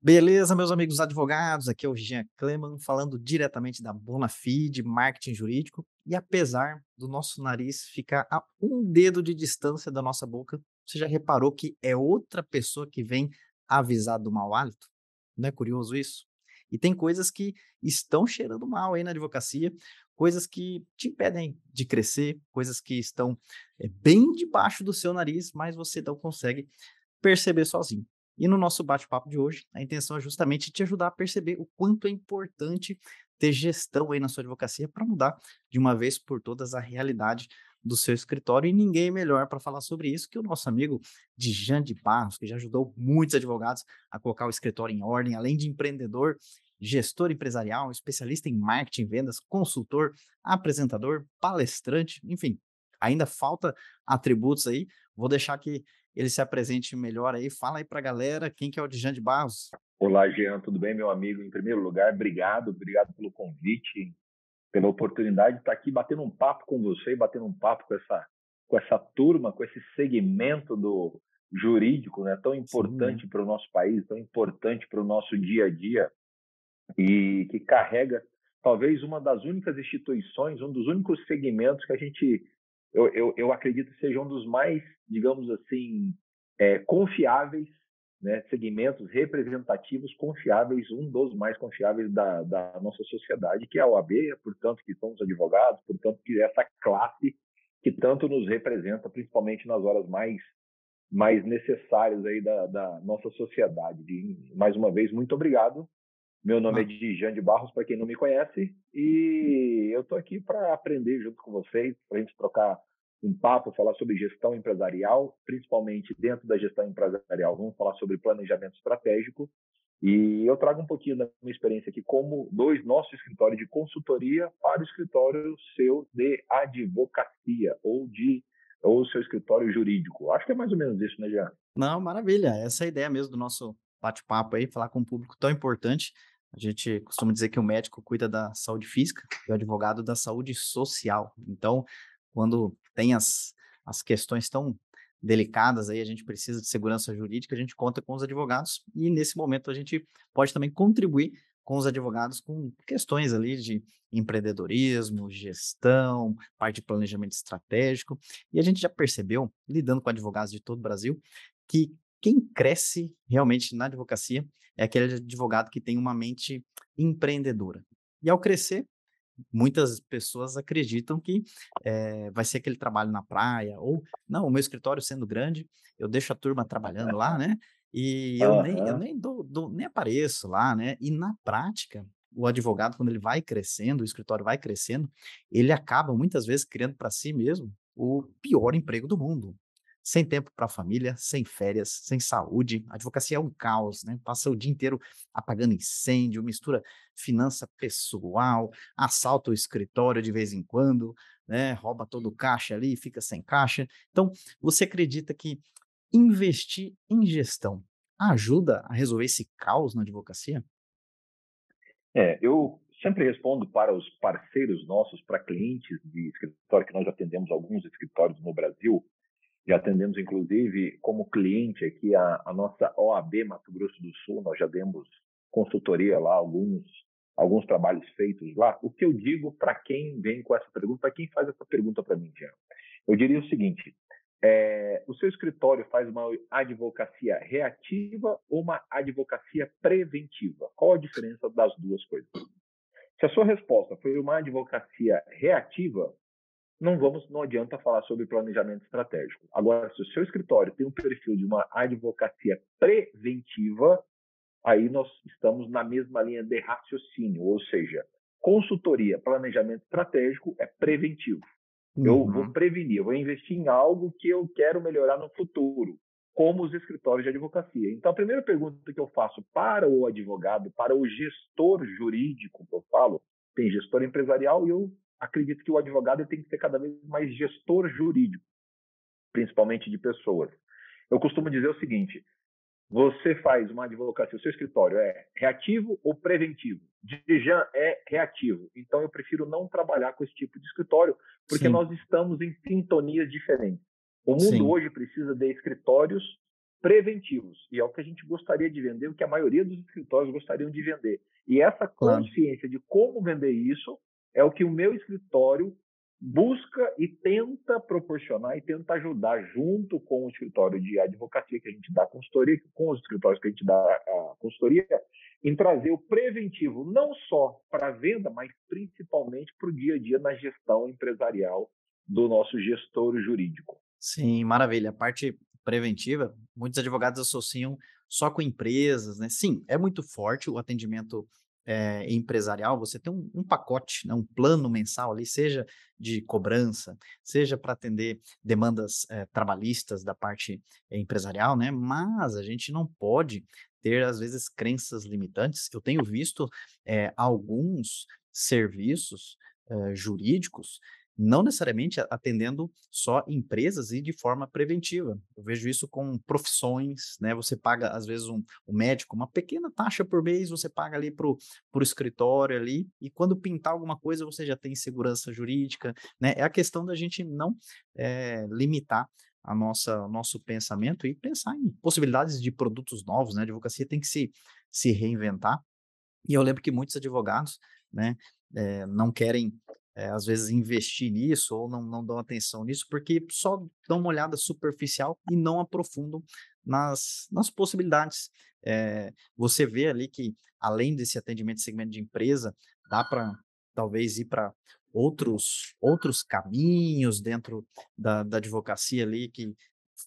Beleza, meus amigos advogados, aqui é o Jean Kleman falando diretamente da Bonafide, marketing jurídico. E apesar do nosso nariz ficar a um dedo de distância da nossa boca, você já reparou que é outra pessoa que vem avisar do mau hálito? Não é curioso isso? E tem coisas que estão cheirando mal aí na advocacia, coisas que te impedem de crescer, coisas que estão é, bem debaixo do seu nariz, mas você não consegue perceber sozinho. E no nosso bate-papo de hoje, a intenção é justamente te ajudar a perceber o quanto é importante ter gestão aí na sua advocacia para mudar de uma vez por todas a realidade do seu escritório. E ninguém melhor para falar sobre isso que o nosso amigo Dijan de Barros, que já ajudou muitos advogados a colocar o escritório em ordem, além de empreendedor, gestor empresarial, especialista em marketing, vendas, consultor, apresentador, palestrante, enfim. Ainda falta atributos aí. Vou deixar que ele se apresente melhor aí. Fala aí para a galera quem que é o Dijan de Barros. Olá, Jean, tudo bem, meu amigo? Em primeiro lugar, obrigado, obrigado pelo convite, pela oportunidade de estar aqui batendo um papo com você, batendo um papo com essa, com essa turma, com esse segmento do jurídico, né, tão importante para o nosso país, tão importante para o nosso dia a dia e que carrega talvez uma das únicas instituições, um dos únicos segmentos que a gente eu, eu, eu acredito que seja um dos mais, digamos assim, é, confiáveis, né, segmentos representativos confiáveis, um dos mais confiáveis da, da nossa sociedade, que é a OAB, portanto, que são os advogados, portanto, que essa classe que tanto nos representa, principalmente nas horas mais mais necessárias aí da, da nossa sociedade. E, mais uma vez, muito obrigado. Meu nome ah. é Dijan de Barros, para quem não me conhece, e eu estou aqui para aprender junto com vocês, para a gente trocar um papo, falar sobre gestão empresarial, principalmente dentro da gestão empresarial, vamos falar sobre planejamento estratégico. E eu trago um pouquinho da minha experiência aqui como dois nossos escritórios de consultoria para o escritório seu de advocacia ou de ou seu escritório jurídico. Acho que é mais ou menos isso, né, Jean? Não, maravilha. Essa é a ideia mesmo do nosso bate-papo aí, falar com um público tão importante. A gente costuma dizer que o médico cuida da saúde física e o advogado da saúde social. Então, quando tem as, as questões tão delicadas aí, a gente precisa de segurança jurídica, a gente conta com os advogados e nesse momento a gente pode também contribuir com os advogados com questões ali de empreendedorismo, gestão, parte de planejamento estratégico. E a gente já percebeu, lidando com advogados de todo o Brasil, que quem cresce realmente na advocacia é aquele advogado que tem uma mente empreendedora. E ao crescer, muitas pessoas acreditam que é, vai ser aquele trabalho na praia, ou não, o meu escritório sendo grande, eu deixo a turma trabalhando lá, né? E eu, uhum. nem, eu nem, dou, dou, nem apareço lá, né? E na prática, o advogado, quando ele vai crescendo, o escritório vai crescendo, ele acaba muitas vezes criando para si mesmo o pior emprego do mundo sem tempo para a família, sem férias, sem saúde. A advocacia é um caos, né? Passa o dia inteiro apagando incêndio, mistura finança pessoal, assalta o escritório de vez em quando, né? Rouba todo o caixa ali, fica sem caixa. Então, você acredita que investir em gestão ajuda a resolver esse caos na advocacia? É, eu sempre respondo para os parceiros nossos, para clientes de escritório, que nós atendemos alguns escritórios no Brasil, já atendemos, inclusive, como cliente aqui a, a, nossa OAB Mato Grosso do Sul, nós já demos consultoria lá, alguns, alguns trabalhos feitos lá. O que eu digo para quem vem com essa pergunta, para quem faz essa pergunta para mim, Jean? Eu diria o seguinte: é, o seu escritório faz uma advocacia reativa ou uma advocacia preventiva? Qual a diferença das duas coisas? Se a sua resposta foi uma advocacia reativa, não vamos, não adianta falar sobre planejamento estratégico. Agora, se o seu escritório tem um perfil de uma advocacia preventiva, aí nós estamos na mesma linha de raciocínio, ou seja, consultoria, planejamento estratégico é preventivo. Uhum. Eu vou prevenir, eu vou investir em algo que eu quero melhorar no futuro, como os escritórios de advocacia. Então, a primeira pergunta que eu faço para o advogado, para o gestor jurídico, que eu falo, tem gestor empresarial e eu acredito que o advogado tem que ser cada vez mais gestor jurídico, principalmente de pessoas. Eu costumo dizer o seguinte: você faz uma advocacia, o seu escritório é reativo ou preventivo? Dijan é reativo. Então eu prefiro não trabalhar com esse tipo de escritório, porque Sim. nós estamos em sintonias diferentes. O mundo Sim. hoje precisa de escritórios preventivos. E é o que a gente gostaria de vender, o que a maioria dos escritórios gostariam de vender. E essa consciência claro. de como vender isso é o que o meu escritório busca e tenta proporcionar e tenta ajudar junto com o escritório de advocacia que a gente dá consultoria, com os escritórios que a gente dá a consultoria, em trazer o preventivo não só para a venda, mas principalmente para o dia a dia na gestão empresarial do nosso gestor jurídico. Sim, maravilha. A parte preventiva, muitos advogados associam só com empresas, né? Sim, é muito forte o atendimento é, empresarial, você tem um, um pacote, né, um plano mensal ali, seja de cobrança, seja para atender demandas é, trabalhistas da parte é, empresarial, né? Mas a gente não pode ter, às vezes, crenças limitantes. Eu tenho visto alguns serviços jurídicos não necessariamente atendendo só empresas e de forma preventiva. Eu vejo isso com profissões, né? Você paga, às vezes, um, um médico, uma pequena taxa por mês, você paga ali para o escritório ali, e quando pintar alguma coisa, você já tem segurança jurídica, né? É a questão da gente não é, limitar a nossa nosso pensamento e pensar em possibilidades de produtos novos, né? A advocacia tem que se, se reinventar. E eu lembro que muitos advogados, né, é, não querem é, às vezes investir nisso ou não, não dão atenção nisso, porque só dão uma olhada superficial e não aprofundam nas, nas possibilidades. É, você vê ali que, além desse atendimento de segmento de empresa, dá para talvez ir para outros, outros caminhos dentro da, da advocacia ali que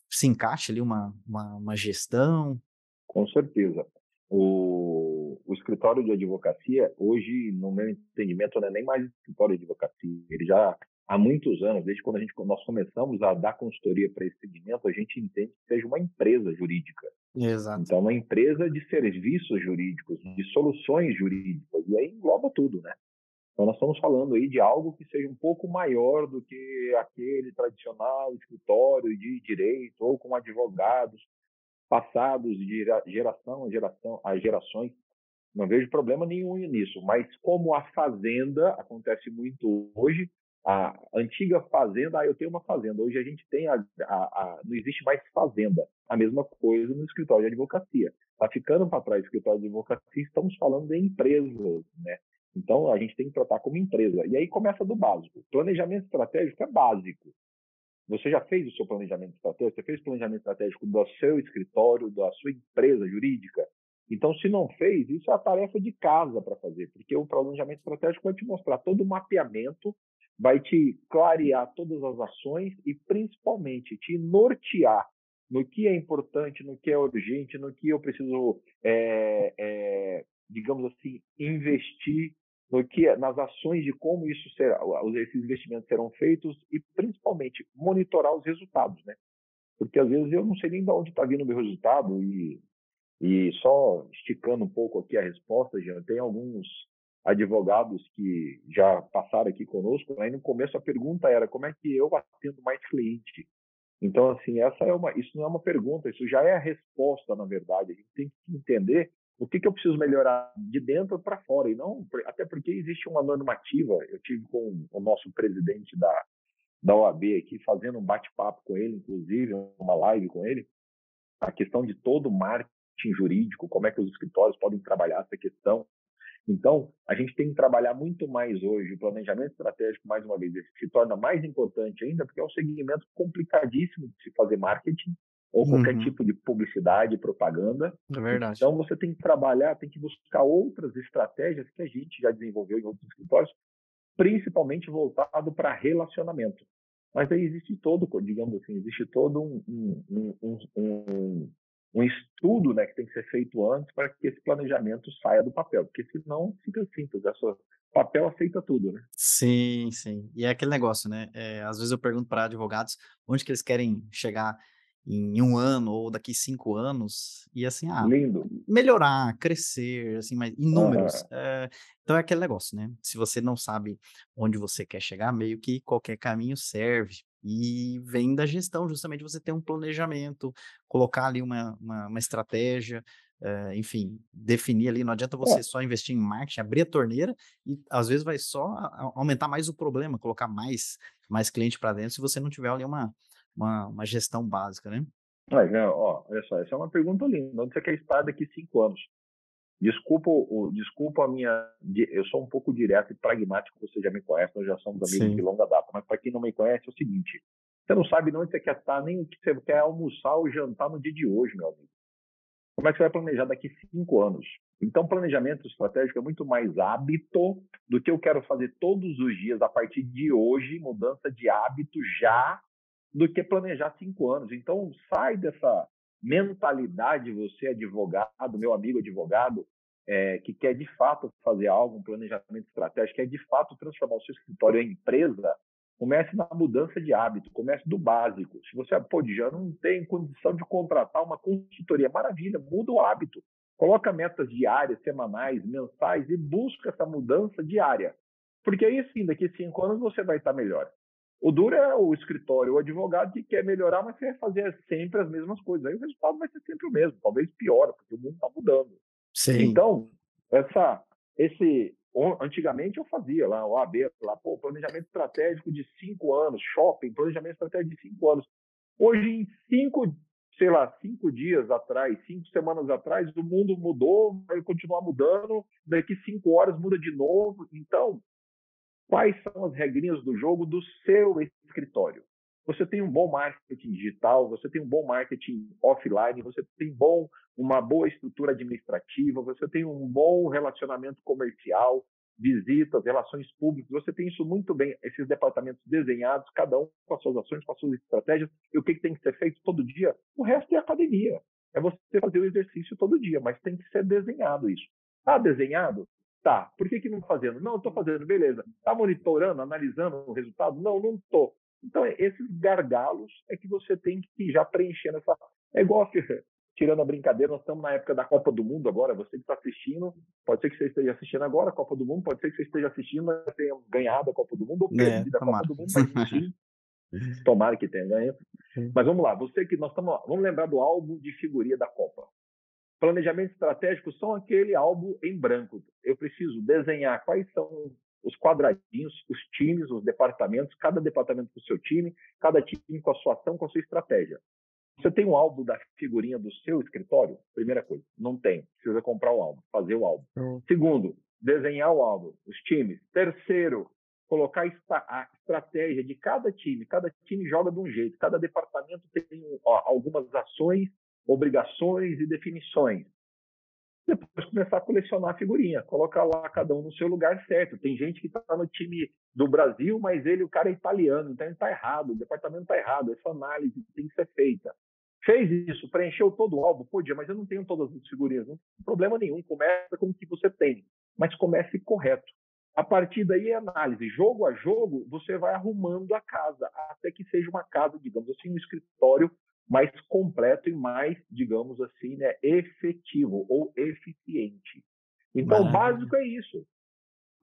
se encaixe ali uma, uma, uma gestão. Com certeza. O, o, escritório de advocacia, hoje, no meu entendimento, não é nem mais escritório de advocacia. Ele já há muitos anos, desde quando a gente, nós começamos a dar consultoria para esse segmento, a gente entende que seja uma empresa jurídica. Exato. Então, uma empresa de serviços jurídicos, de soluções jurídicas, e aí engloba tudo, né? Então, nós estamos falando aí de algo que seja um pouco maior do que aquele tradicional escritório de direito ou com advogados passados de geração a geração a gerações. Não vejo problema nenhum nisso, mas como a fazenda acontece muito hoje, a antiga fazenda, ah, eu tenho uma fazenda. Hoje a gente tem a, a, a não existe mais fazenda. A mesma coisa no escritório de advocacia. Está ficando para trás o escritório de advocacia, estamos falando de empresas, né? Então a gente tem que tratar como empresa. E aí começa do básico. Planejamento estratégico é básico. Você já fez o seu planejamento estratégico? Você fez o planejamento estratégico do seu escritório, da sua empresa jurídica? Então, se não fez, isso é a tarefa de casa para fazer, porque o planejamento estratégico vai te mostrar todo o mapeamento, vai te clarear todas as ações e, principalmente, te nortear no que é importante, no que é urgente, no que eu preciso, é, é, digamos assim, investir no que nas ações de como isso será, esses investimentos serão feitos e principalmente monitorar os resultados, né? Porque às vezes eu não sei nem de onde está vindo o meu resultado e e só esticando um pouco aqui a resposta, já tem alguns advogados que já passaram aqui conosco. Aí no começo a pergunta era como é que eu atendo mais cliente. Então assim essa é uma, isso não é uma pergunta, isso já é a resposta na verdade. A gente tem que entender o que, que eu preciso melhorar de dentro para fora e não até porque existe uma normativa eu tive com o nosso presidente da da OAB aqui fazendo um bate-papo com ele inclusive uma live com ele a questão de todo o marketing jurídico como é que os escritórios podem trabalhar essa questão então a gente tem que trabalhar muito mais hoje o planejamento estratégico mais uma vez se torna mais importante ainda porque é um segmento complicadíssimo de se fazer marketing ou qualquer uhum. tipo de publicidade, propaganda. É verdade. Então você tem que trabalhar, tem que buscar outras estratégias que a gente já desenvolveu em outros escritórios, principalmente voltado para relacionamento. Mas aí existe todo, digamos assim, existe todo um, um, um, um, estudo né, que tem que ser feito antes para que esse planejamento saia do papel, porque senão fica simples, sua papel aceita tudo, né? Sim, sim. E é aquele negócio, né? É, às vezes eu pergunto para advogados onde que eles querem chegar em um ano ou daqui cinco anos e assim ah Lindo. melhorar crescer assim mas em números é, então é aquele negócio né se você não sabe onde você quer chegar meio que qualquer caminho serve e vem da gestão justamente você ter um planejamento colocar ali uma, uma, uma estratégia é, enfim definir ali não adianta você é. só investir em marketing abrir a torneira e às vezes vai só aumentar mais o problema colocar mais mais cliente para dentro se você não tiver ali uma uma, uma gestão básica, né? Não, ó, olha só, essa é uma pergunta linda. Onde você quer estar daqui cinco anos? Desculpa, o, desculpa a minha. Eu sou um pouco direto e pragmático, você já me conhece, nós já somos amigos Sim. de longa data. Mas para quem não me conhece, é o seguinte: você não sabe onde você quer estar, nem o que você quer almoçar ou jantar no dia de hoje, meu amigo. Como é que você vai planejar daqui cinco anos? Então, planejamento estratégico é muito mais hábito do que eu quero fazer todos os dias a partir de hoje, mudança de hábito já, do que planejar cinco anos. Então, sai dessa mentalidade, você advogado, meu amigo advogado, é, que quer de fato fazer algo, um planejamento estratégico, quer de fato transformar o seu escritório em empresa, comece na mudança de hábito, comece do básico. Se você, pô, já não tem condição de contratar uma consultoria, maravilha, muda o hábito. Coloca metas diárias, semanais, mensais e busca essa mudança diária. Porque aí sim, daqui a cinco anos você vai estar melhor. O duro é o escritório, o advogado que quer melhorar, mas quer fazer sempre as mesmas coisas. Aí o resultado vai ser sempre o mesmo, talvez pior, porque o mundo está mudando. Sim. Então, essa, esse, antigamente eu fazia lá, o AB, lá, pô, planejamento estratégico de cinco anos, shopping, planejamento estratégico de cinco anos. Hoje, em cinco, sei lá, cinco dias atrás, cinco semanas atrás, o mundo mudou, vai continuar mudando, daqui cinco horas muda de novo. Então, quais são as regrinhas do jogo do seu escritório? Você tem um bom marketing digital, você tem um bom marketing offline, você tem bom, uma boa estrutura administrativa, você tem um bom relacionamento comercial, visitas, relações públicas, você tem isso muito bem, esses departamentos desenhados, cada um com as suas ações, com as suas estratégias, e o que, que tem que ser feito todo dia? O resto é academia. É você fazer o exercício todo dia, mas tem que ser desenhado isso. Está desenhado? Tá. Por que, que não está fazendo? Não, estou fazendo, beleza. Está monitorando, analisando o resultado? Não, não estou. Então, esses gargalos é que você tem que já preencher nessa. É igual, tirando a brincadeira, nós estamos na época da Copa do Mundo agora. Você que está assistindo, pode ser que você esteja assistindo agora a Copa do Mundo, pode ser que você esteja assistindo, mas tenha ganhado a Copa do Mundo ou perdido é, a Copa do Mundo, mas sim. Tomara que tenha ganho. Mas vamos lá, você que nós estamos. Vamos lembrar do álbum de figurinha da Copa. Planejamento estratégico são aquele álbum em branco. Eu preciso desenhar quais são os quadradinhos, os times, os departamentos, cada departamento com o seu time, cada time com a sua ação, com a sua estratégia. Você tem um álbum da figurinha do seu escritório? Primeira coisa, não tem. Precisa comprar o álbum, fazer o álbum. Uhum. Segundo, desenhar o álbum, os times. Terceiro, colocar a estratégia de cada time. Cada time joga de um jeito, cada departamento tem ó, algumas ações, obrigações e definições depois começar a colecionar figurinha, colocar lá cada um no seu lugar certo. Tem gente que está no time do Brasil, mas ele, o cara é italiano, então ele está errado, o departamento está errado, essa análise tem que ser feita. Fez isso, preencheu todo o álbum, podia, mas eu não tenho todas as figurinhas, não tem problema nenhum, começa com o que você tem, mas comece correto. A partir daí é análise, jogo a jogo, você vai arrumando a casa, até que seja uma casa, digamos assim, um escritório mais completo e mais, digamos assim, né, efetivo ou eficiente. Então, o básico é isso.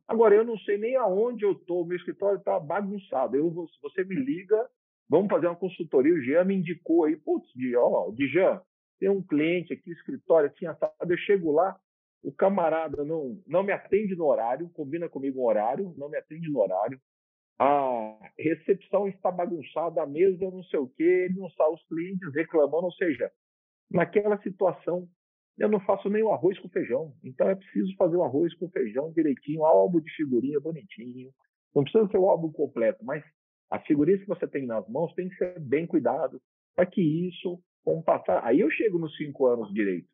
Agora, eu não sei nem aonde eu estou, meu escritório está bagunçado. Eu, você me liga, vamos fazer uma consultoria. O Jean me indicou aí, putz, ó, Jean, tem um cliente aqui, escritório assim, assado. Eu chego lá, o camarada não, não me atende no horário, combina comigo um horário, não me atende no horário a recepção está bagunçada, a mesa não sei o quê, ele não sabe os clientes reclamando, ou seja, naquela situação eu não faço nem o arroz com feijão, então é preciso fazer o arroz com feijão direitinho, álbum de figurinha bonitinho, não precisa ser o álbum completo, mas as figurinhas que você tem nas mãos tem que ser bem cuidado para que isso, com passar, aí eu chego nos cinco anos direito.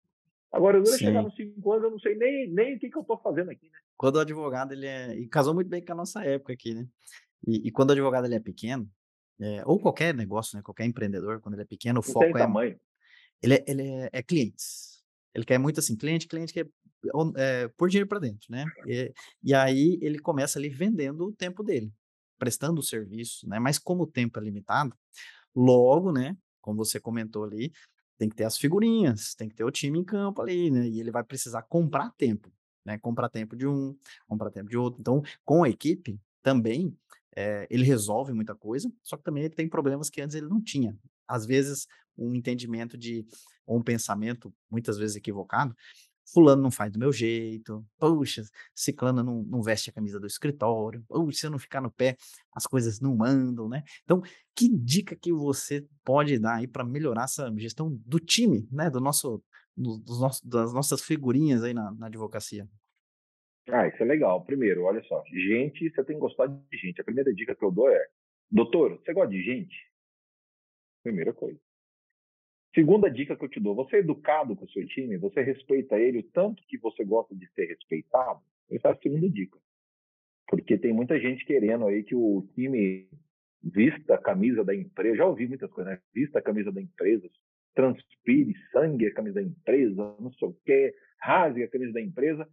Agora, eu chegar nos cinco anos, eu não sei nem, nem o que, que eu estou fazendo aqui, né? Quando o advogado, ele é... E casou muito bem com a nossa época aqui, né? E, e quando o advogado ele é pequeno, é, ou qualquer negócio, né, qualquer empreendedor, quando ele é pequeno, o Não foco é, tamanho. Ele, é, ele é, é, clientes. Ele quer muito assim, cliente, cliente que é, é por dinheiro para dentro, né? E, e, aí ele começa ali vendendo o tempo dele, prestando o serviço, né? Mas como o tempo é limitado, logo, né? Como você comentou ali, tem que ter as figurinhas, tem que ter o time em campo ali, né? E ele vai precisar comprar tempo, né? Comprar tempo de um, comprar tempo de outro. Então, com a equipe também é, ele resolve muita coisa, só que também ele tem problemas que antes ele não tinha. Às vezes, um entendimento de, ou um pensamento, muitas vezes equivocado, fulano não faz do meu jeito, puxa, ciclano não, não veste a camisa do escritório, puxa, se eu não ficar no pé, as coisas não mandam, né? Então, que dica que você pode dar aí para melhorar essa gestão do time, né? Do nosso, dos nossos, das nossas figurinhas aí na, na advocacia? Ah, isso é legal. Primeiro, olha só, gente, você tem que gostar de gente. A primeira dica que eu dou é, doutor, você gosta de gente? Primeira coisa. Segunda dica que eu te dou, você é educado com o seu time, você respeita ele o tanto que você gosta de ser respeitado? Essa é a segunda dica. Porque tem muita gente querendo aí que o time vista a camisa da empresa. Já ouvi muitas coisas, né? Vista a camisa da empresa, transpire sangue a camisa da empresa, não sei o quê, rasgue a camisa da empresa.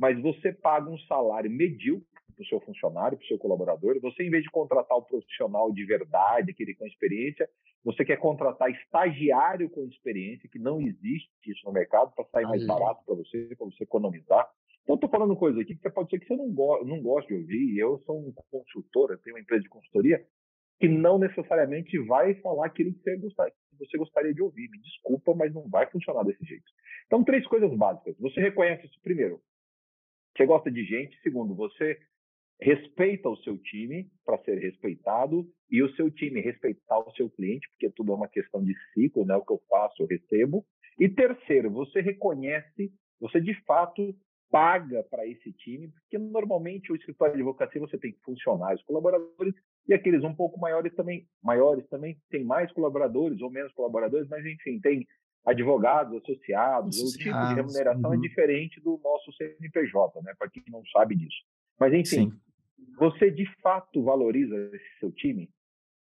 Mas você paga um salário medíocre para o seu funcionário, para o seu colaborador. Você, em vez de contratar o profissional de verdade, aquele com experiência, você quer contratar estagiário com experiência, que não existe isso no mercado, para sair mais barato para você, para você economizar. Então, estou falando coisa aqui que pode ser que você não, go não goste de ouvir. Eu sou um consultor, eu tenho uma empresa de consultoria, que não necessariamente vai falar aquilo que você, gostar, que você gostaria de ouvir. Me desculpa, mas não vai funcionar desse jeito. Então, três coisas básicas. Você reconhece isso primeiro. Você gosta de gente. Segundo, você respeita o seu time para ser respeitado e o seu time respeitar o seu cliente, porque tudo é uma questão de ciclo, né? O que eu faço, eu recebo. E terceiro, você reconhece, você de fato paga para esse time, porque normalmente o escritório de advocacia você tem funcionários, colaboradores e aqueles um pouco maiores também, maiores também tem mais colaboradores ou menos colaboradores, mas enfim, tem advogados associados, associados. o tipo de remuneração é uhum. é diferente do nosso CNPJ, né? Para quem não sabe disso. Mas enfim, Sim. você de fato valoriza esse seu time?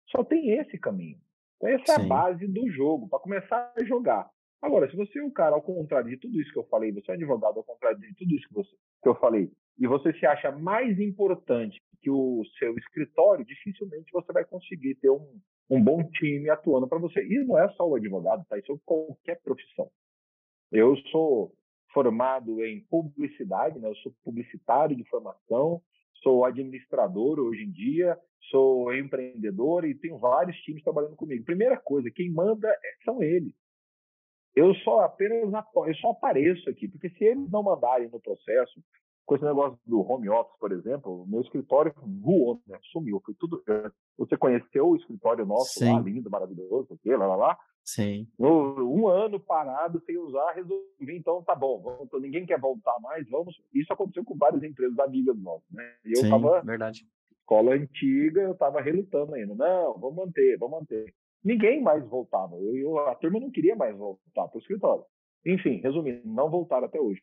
Só tem esse caminho. Essa Sim. é a base do jogo, para começar a jogar. Agora, se você é um cara, ao contrário de tudo isso que eu falei, você é um advogado ao contrário de tudo isso que, você, que eu falei, e você se acha mais importante que o seu escritório, dificilmente você vai conseguir ter um, um bom time atuando para você. E não é só o advogado, tá? Isso é qualquer profissão. Eu sou formado em publicidade, né? Eu sou publicitário de formação, sou administrador hoje em dia, sou empreendedor e tenho vários times trabalhando comigo. Primeira coisa, quem manda é, são eles. Eu só apenas eu só apareço aqui, porque se eles não mandarem no processo, com esse negócio do home office, por exemplo, o meu escritório voou, né? Sumiu. Foi tudo. Você conheceu o escritório nosso Sim. lá, lindo, maravilhoso, aqui, lá, lá, lá. Sim. Um ano parado sem usar, resolvi, então tá bom, vamos, ninguém quer voltar mais, vamos. Isso aconteceu com várias empresas amigas nossas, né? E eu Sim, tava. Verdade. Escola antiga, eu tava relutando ainda. Não, vamos manter, vamos manter ninguém mais voltava. Eu, eu, a turma não queria mais voltar para o escritório. Enfim, resumindo, não voltaram até hoje.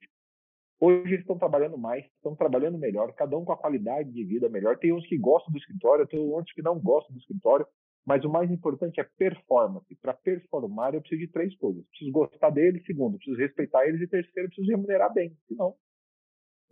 Hoje eles estão trabalhando mais, estão trabalhando melhor, cada um com a qualidade de vida melhor. Tem uns que gostam do escritório, tem outros que não gostam do escritório, mas o mais importante é performance. Para performar, eu preciso de três coisas: preciso gostar deles, segundo, preciso respeitar eles, e terceiro, preciso remunerar bem. Senão,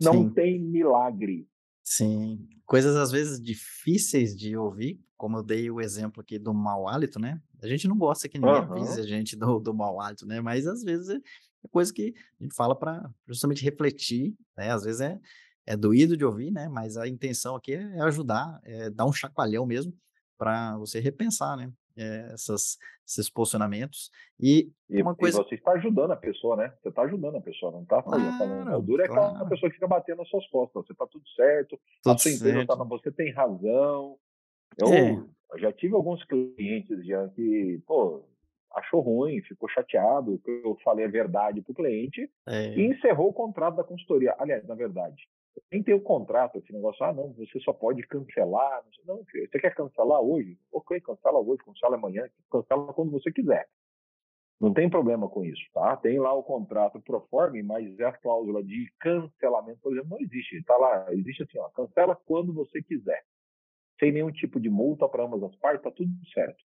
não Sim. tem milagre. Sim, coisas às vezes difíceis de ouvir, como eu dei o exemplo aqui do mau hálito, né? A gente não gosta que ninguém avise a gente do, do mau hálito, né? Mas às vezes é, é coisa que a gente fala para justamente refletir, né? Às vezes é, é doído de ouvir, né? Mas a intenção aqui é ajudar, é dar um chacoalhão mesmo para você repensar, né? É, essas, esses posicionamentos. E, e uma coisa. E você está ajudando a pessoa, né? Você está ajudando a pessoa, não está claro, falando. O duro é claro. aquela pessoa que fica batendo nas suas costas. Você está tudo certo, tudo a sua empresa tá, você tem razão. Eu, é. eu, já tive alguns clientes já que, pô, achou ruim, ficou chateado, que eu falei a verdade para o cliente é. e encerrou o contrato da consultoria. Aliás, na verdade, nem tem o contrato, esse negócio, ah, não, você só pode cancelar. Não, você quer cancelar hoje? Ok, cancela hoje, cancela amanhã, cancela quando você quiser. Não tem problema com isso, tá? Tem lá o contrato proforme, mas a cláusula de cancelamento, por exemplo, não existe. Está lá, existe assim, ó, cancela quando você quiser. Sem nenhum tipo de multa para ambas as partes, tá tudo certo.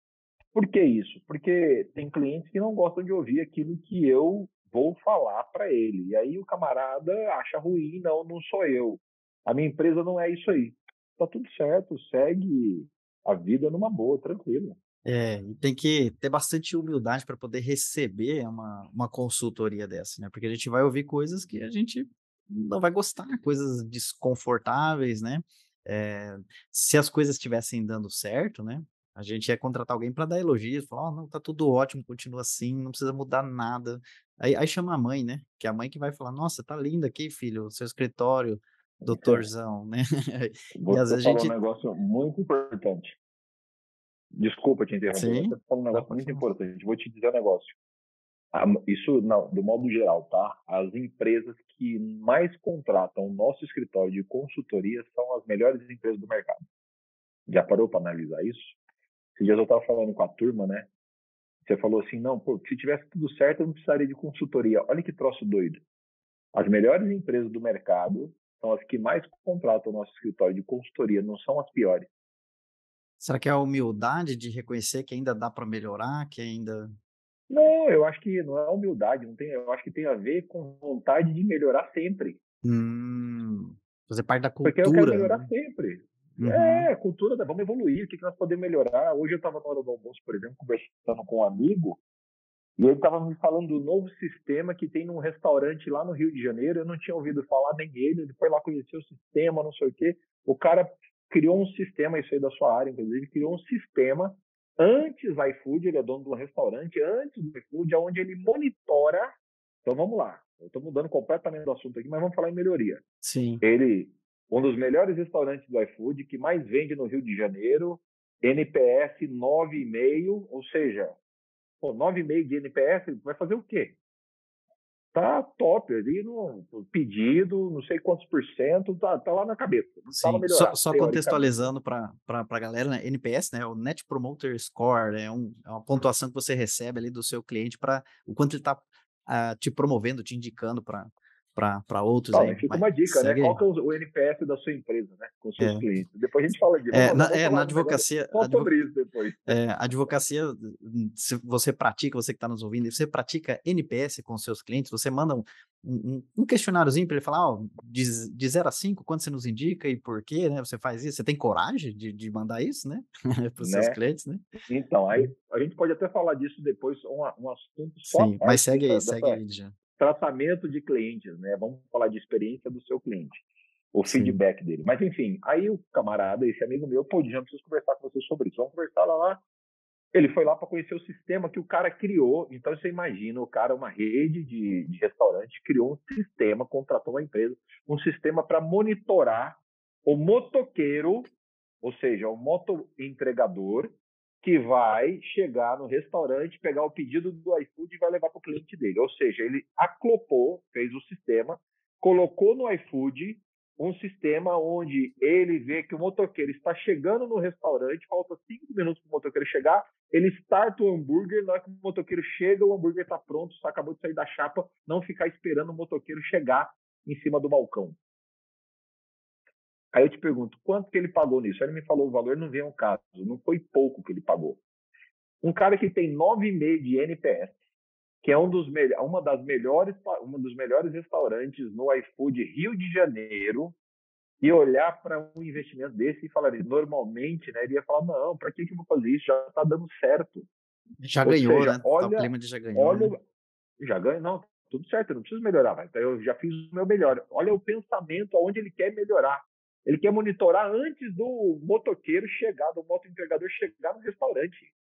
Por que isso? Porque tem clientes que não gostam de ouvir aquilo que eu vou falar para ele. E aí o camarada acha ruim, não, não sou eu. A minha empresa não é isso aí. Tá tudo certo, segue a vida numa boa, tranquilo. É, e tem que ter bastante humildade para poder receber uma, uma consultoria dessa, né? Porque a gente vai ouvir coisas que a gente não vai gostar, coisas desconfortáveis, né? É, se as coisas estivessem dando certo, né? A gente ia contratar alguém para dar elogios, falar, oh, não, tá tudo ótimo, continua assim, não precisa mudar nada, Aí, aí chama a mãe, né? Que é a mãe que vai falar, nossa, tá lindo aqui, filho, o seu escritório, doutorzão, né? e às vezes a gente... um negócio muito importante. Desculpa te interromper, Sim, você falou um negócio muito importante. Vou te dizer um negócio. Isso, não, do modo geral, tá? As empresas que mais contratam o nosso escritório de consultoria são as melhores empresas do mercado. Já parou para analisar isso? Esses dias eu estava falando com a turma, né? Você falou assim, não, pô, se tivesse tudo certo, eu não precisaria de consultoria. Olha que troço doido. As melhores empresas do mercado são as que mais contratam o nosso escritório de consultoria, não são as piores. Será que é a humildade de reconhecer que ainda dá para melhorar, que ainda não, eu acho que não é humildade, não tem, eu acho que tem a ver com vontade de melhorar sempre. Hum, fazer parte da cultura. Porque eu quero melhorar né? sempre. Uhum. É, cultura, da, vamos evoluir, o que, que nós podemos melhorar. Hoje eu estava na hora do almoço, por exemplo, conversando com um amigo, e ele estava me falando do novo sistema que tem num restaurante lá no Rio de Janeiro. Eu não tinha ouvido falar nem ele, ele foi lá conhecer o sistema, não sei o quê. O cara criou um sistema, isso aí da sua área, inclusive, criou um sistema antes do iFood, ele é dono de um restaurante, antes do iFood, onde ele monitora. Então vamos lá, eu estou mudando completamente do assunto aqui, mas vamos falar em melhoria. Sim. Ele, um dos melhores restaurantes do iFood, que mais vende no Rio de Janeiro, NPS 9,5, ou seja, pô, 9,5 de NPS, vai fazer o quê? tá top ali no pedido, não sei quantos por cento, tá, tá lá na cabeça. Sim, melhorar, só, só contextualizando para a galera, né? NPS, né? O Net Promoter Score é, um, é uma pontuação que você recebe ali do seu cliente para o quanto ele está ah, te promovendo, te indicando para para outros. Tá, aí, fica uma dica, né? Qual que é o, NPS da sua empresa, né? Com seus é. clientes. Depois a gente fala disso. É, na, é, na advocacia. Só sobre isso depois. É, advocacia, se você pratica, você que está nos ouvindo, você pratica NPS com seus clientes, você manda um, um, um questionáriozinho para ele falar, ó, de, de 0 a 5, quanto você nos indica e por quê, né? Você faz isso? Você tem coragem de, de mandar isso, né? para os né? seus clientes, né? Então, aí a gente pode até falar disso depois, um, um assunto só. Sim, mas segue aí, dessa, segue aí, já tratamento de clientes, né? Vamos falar de experiência do seu cliente, o Sim. feedback dele. Mas enfim, aí o camarada, esse amigo meu, pô, já preciso conversar com você sobre isso. Vamos conversar lá, lá. Ele foi lá para conhecer o sistema que o cara criou. Então você imagina, o cara, uma rede de, de restaurante, criou um sistema, contratou uma empresa, um sistema para monitorar o motoqueiro, ou seja, o moto entregador, que vai chegar no restaurante, pegar o pedido do iFood e vai levar para o cliente dele. Ou seja, ele aclopou, fez o sistema, colocou no iFood um sistema onde ele vê que o motoqueiro está chegando no restaurante, falta cinco minutos para o motoqueiro chegar, ele starta o hambúrguer, na hora que o motoqueiro chega, o hambúrguer está pronto, só acabou de sair da chapa, não ficar esperando o motoqueiro chegar em cima do balcão. Aí eu te pergunto, quanto que ele pagou nisso? Aí ele me falou o valor, não vem ao caso, não foi pouco que ele pagou. Um cara que tem 9,5 de NPS, que é um dos uma das melhores, um dos melhores restaurantes no iFood Rio de Janeiro, e olhar para um investimento desse e falar, normalmente, né, ele ia falar, não, para que, que eu vou fazer isso? Já está dando certo. Já Ou ganhou, seja, né? Olha, de já ganhou. Olha, né? Já ganhou, não, tudo certo, eu não preciso melhorar, então eu já fiz o meu melhor. Olha o pensamento aonde ele quer melhorar. Ele quer monitorar antes do motoqueiro chegar, do moto entregador chegar no restaurante.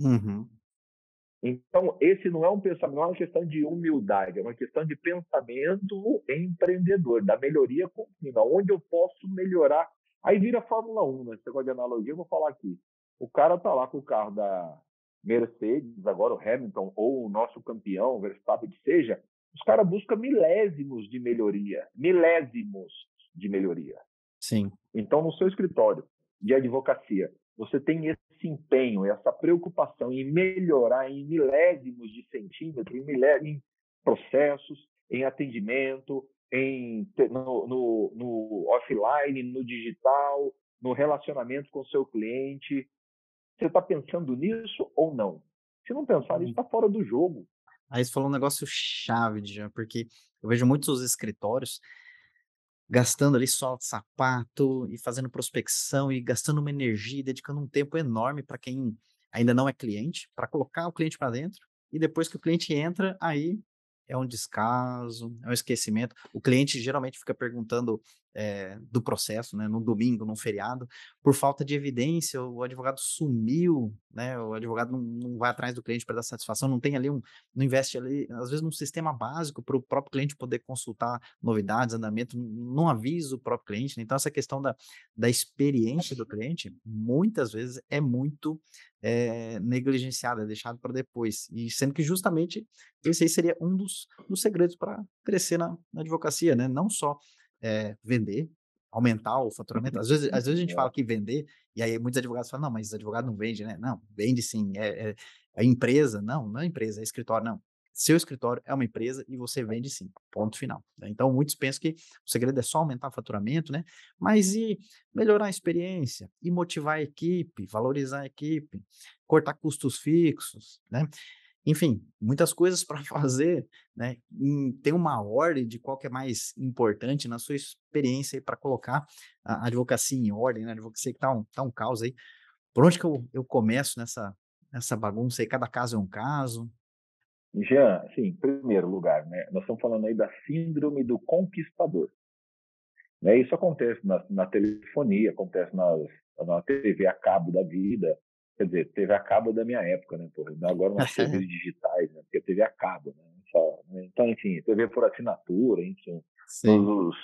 Uhum. Então, esse não é um pensamento, não é uma questão de humildade, é uma questão de pensamento empreendedor, da melhoria contínua, onde eu posso melhorar. Aí vira Fórmula 1, né? Esse negócio de analogia, eu vou falar aqui. O cara tá lá com o carro da Mercedes, agora o Hamilton, ou o nosso campeão, o Verstappen, que seja, os caras buscam milésimos de melhoria, milésimos de melhoria. Sim. Então, no seu escritório de advocacia, você tem esse empenho, essa preocupação em melhorar em milésimos de centímetro, em, milésimos, em processos, em atendimento, em, no, no, no offline, no digital, no relacionamento com o seu cliente. Você está pensando nisso ou não? Se não pensar nisso, está fora do jogo. Aí você falou um negócio chave, Jean, porque eu vejo muitos escritórios gastando ali só sapato e fazendo prospecção e gastando uma energia, dedicando um tempo enorme para quem ainda não é cliente, para colocar o cliente para dentro. E depois que o cliente entra, aí é um descaso, é um esquecimento. O cliente geralmente fica perguntando é, do processo, né, no domingo, num feriado, por falta de evidência, o advogado sumiu, né, o advogado não, não vai atrás do cliente para dar satisfação, não tem ali um, não investe ali, às vezes, num sistema básico para o próprio cliente poder consultar novidades, andamento, não avisa o próprio cliente, né? então essa questão da, da experiência do cliente, muitas vezes é muito é, negligenciada, é deixado para depois, e sendo que justamente esse aí seria um dos, dos segredos para crescer na, na advocacia, né, não só é, vender, aumentar o faturamento. Às vezes, às vezes a gente fala que vender, e aí muitos advogados falam, não, mas advogado não vende, né? Não, vende sim, é, é, é empresa. Não, não é empresa, é escritório, não. Seu escritório é uma empresa e você vende sim, ponto final. Né? Então, muitos pensam que o segredo é só aumentar o faturamento, né? Mas e melhorar a experiência, e motivar a equipe, valorizar a equipe, cortar custos fixos, né? Enfim, muitas coisas para fazer, né? tem uma ordem de qual que é mais importante na sua experiência para colocar a advocacia em ordem, né? A advocacia que tá um, tá um caos aí. Por onde que eu, eu começo nessa, nessa bagunça aí? Cada caso é um caso. Jean, assim, em primeiro lugar, né? Nós estamos falando aí da síndrome do conquistador. Né? Isso acontece na, na telefonia, acontece nas, na TV a cabo da vida, Quer dizer, teve a cabo da minha época, né? Porra, agora nas TVs digitais, né? Porque teve a cabo, né? Só, né? Então, enfim, TV por assinatura, enfim, nos,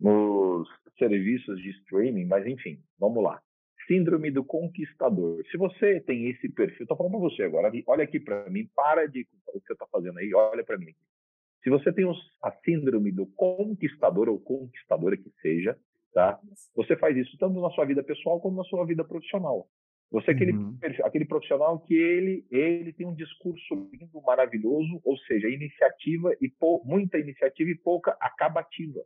nos serviços de streaming, mas enfim, vamos lá. Síndrome do conquistador. Se você tem esse perfil, estou falando para você agora, olha aqui para mim, para de o que você está fazendo aí, olha para mim. Se você tem a síndrome do conquistador ou conquistadora que seja, tá? Você faz isso tanto na sua vida pessoal como na sua vida profissional. Você é aquele, uhum. aquele profissional que ele, ele tem um discurso lindo, maravilhoso, ou seja, iniciativa e pou, muita iniciativa e pouca acabativa.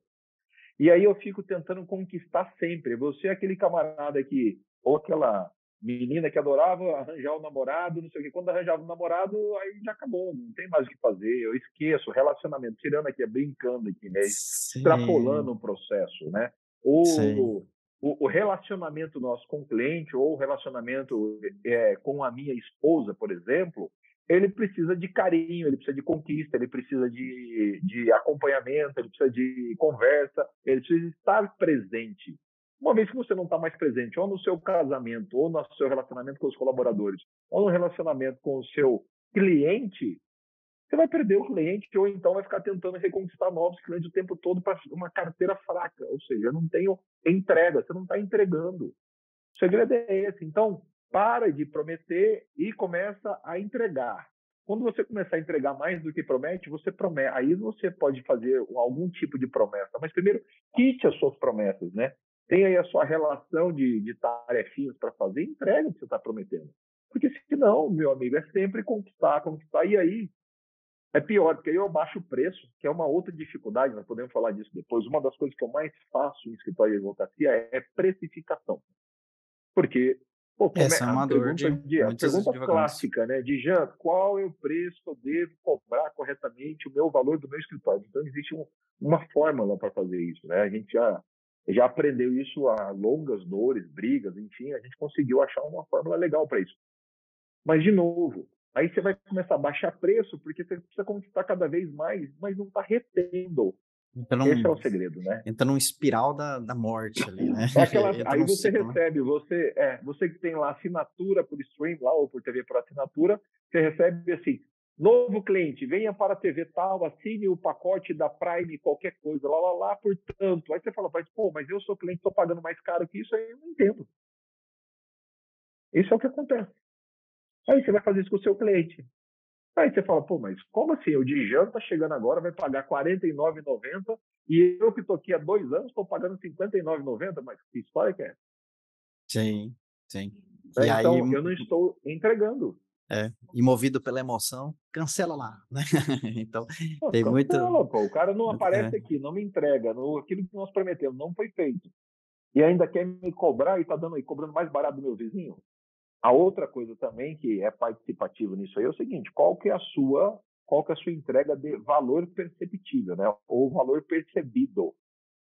E aí eu fico tentando conquistar sempre. Você é aquele camarada que, ou aquela menina que adorava arranjar o um namorado, não sei o quê. Quando arranjava o um namorado, aí já acabou, não tem mais o que fazer. Eu esqueço relacionamento, tirando aqui, brincando aqui, né? Extrapolando o processo, né? Ou o, o, relacionamento nosso com o cliente ou o relacionamento é, com a minha esposa, por exemplo, ele precisa de carinho, ele precisa de conquista, ele precisa de, de acompanhamento, ele precisa de conversa, ele precisa estar presente. Uma vez que você não está mais presente, ou no seu casamento, ou no seu relacionamento com os colaboradores, ou no relacionamento com o seu cliente, você vai perder o cliente ou então vai ficar tentando reconquistar novos clientes o tempo todo para uma carteira fraca. Ou seja, não tenho entrega, você não está entregando. O segredo é esse. Então, para de prometer e começa a entregar. Quando você começar a entregar mais do que promete, você promete. Aí você pode fazer algum tipo de promessa. Mas primeiro, quite as suas promessas, né? Tem aí a sua relação de, de tarefinhas para fazer, entrega o que você está prometendo. Porque senão, meu amigo, é sempre conquistar, conquistar. E aí, é pior, porque aí eu baixo o preço, que é uma outra dificuldade, nós podemos falar disso depois. Uma das coisas que eu mais faço em escritório de advocacia é precificação. Porque, pô, Essa é uma dor de, de a pergunta clássica, né? De Jean, qual é o preço que eu devo cobrar corretamente o meu valor do meu escritório? Então, existe um, uma fórmula para fazer isso, né? A gente já, já aprendeu isso a longas dores, brigas, enfim, a gente conseguiu achar uma fórmula legal para isso. Mas, de novo, Aí você vai começar a baixar preço, porque você precisa conquistar cada vez mais, mas não está retendo. Então, Esse é o segredo, né? Entra num espiral da, da morte ali, né? É aquela, aí você ciclo, recebe, você, é, você que tem lá assinatura por stream lá, ou por TV por assinatura, você recebe assim, novo cliente, venha para a TV tal, assine o pacote da Prime, qualquer coisa, lá, lá, lá, portanto. Aí você fala, pô, mas eu sou cliente, estou pagando mais caro que isso, aí eu não entendo. Isso é o que acontece. Aí você vai fazer isso com o seu cliente. Aí você fala, pô, mas como assim? O Dijan está chegando agora, vai pagar R$ 49,90 e eu que estou aqui há dois anos estou pagando R$ 59,90? Mas que história que é? Sim, sim. É, então, aí, eu não estou entregando. É, e movido pela emoção, cancela lá, né? então, pô, tem cancela, muito... Pô, o cara não aparece é. aqui, não me entrega, aquilo que nós prometemos não foi feito. E ainda quer me cobrar e está dando, cobrando mais barato do meu vizinho? A outra coisa também que é participativa nisso aí é o seguinte: qual que é a sua, qual que é a sua entrega de valor perceptível, né? Ou valor percebido?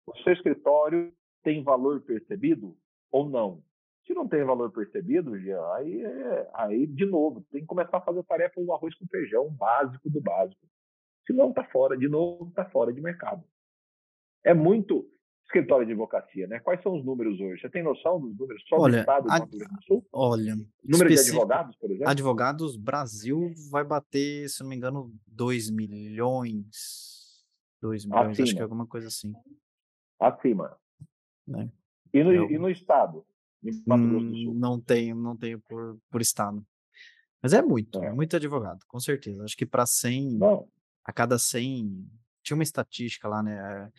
O seu escritório tem valor percebido ou não? Se não tem valor percebido, aí, é, aí de novo, tem que começar a fazer tarefa do arroz com feijão, básico do básico. Se não está fora, de novo, está fora de mercado. É muito. Escritório de advocacia, né? Quais são os números hoje? Você tem noção dos números só olha, do estado do Rio Grande do Sul? Olha, número de advogados, por exemplo? Advogados, Brasil vai bater, se não me engano, 2 milhões, 2 milhões, Acima. acho que é alguma coisa assim. Acima. Né? E, no, Eu... e no estado? Hum, não tenho, não tenho por, por estado. Mas é muito, é. muito advogado, com certeza. Acho que para 100, não. a cada 100, tinha uma estatística lá, né?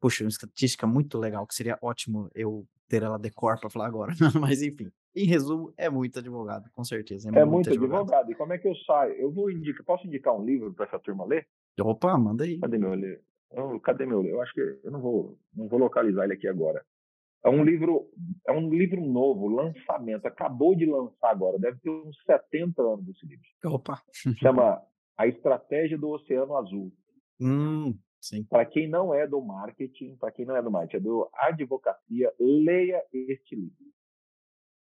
Puxa, uma estatística muito legal, que seria ótimo eu ter ela decor para falar agora. Mas enfim, em resumo, é muito advogado, com certeza. É, é muito, muito advogado. advogado. E como é que eu saio? Eu vou indicar, posso indicar um livro para essa turma ler? Opa, manda aí. Cadê meu livro? Oh, cadê meu livro? Eu acho que eu não vou, não vou localizar ele aqui agora. É um livro, é um livro novo, lançamento, acabou de lançar agora, deve ter uns 70 anos esse livro. Opa. Chama A Estratégia do Oceano Azul. Hum, para quem não é do marketing, para quem não é do marketing, é do advocacia, leia este livro.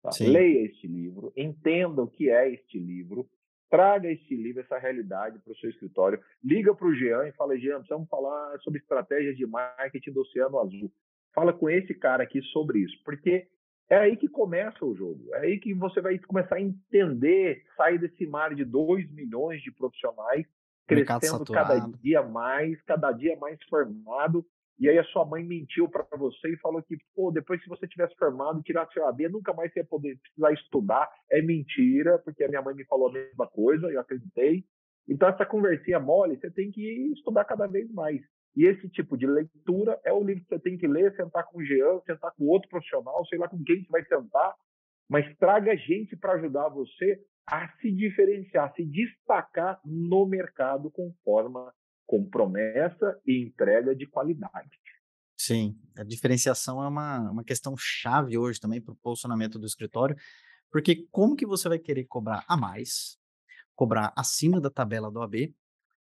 Tá? Leia este livro, entenda o que é este livro, traga este livro, essa realidade para o seu escritório. Liga para o Jean e fala, Jean, precisamos falar sobre estratégias de marketing do Oceano Azul. Fala com esse cara aqui sobre isso, porque é aí que começa o jogo. É aí que você vai começar a entender, sair desse mar de 2 milhões de profissionais crescendo cada dia mais, cada dia mais formado. E aí a sua mãe mentiu para você e falou que, pô, depois se você tivesse formado e tirasse seu AB, nunca mais você ia poder precisar estudar. É mentira, porque a minha mãe me falou a mesma coisa, eu acreditei. Então essa conversinha mole, você tem que estudar cada vez mais. E esse tipo de leitura é o livro que você tem que ler, sentar com o Jean, sentar com outro profissional, sei lá com quem você vai sentar, mas traga gente para ajudar você a se diferenciar, a se destacar no mercado com forma, com promessa e entrega de qualidade. Sim, a diferenciação é uma, uma questão chave hoje também para o posicionamento do escritório, porque como que você vai querer cobrar a mais, cobrar acima da tabela do AB,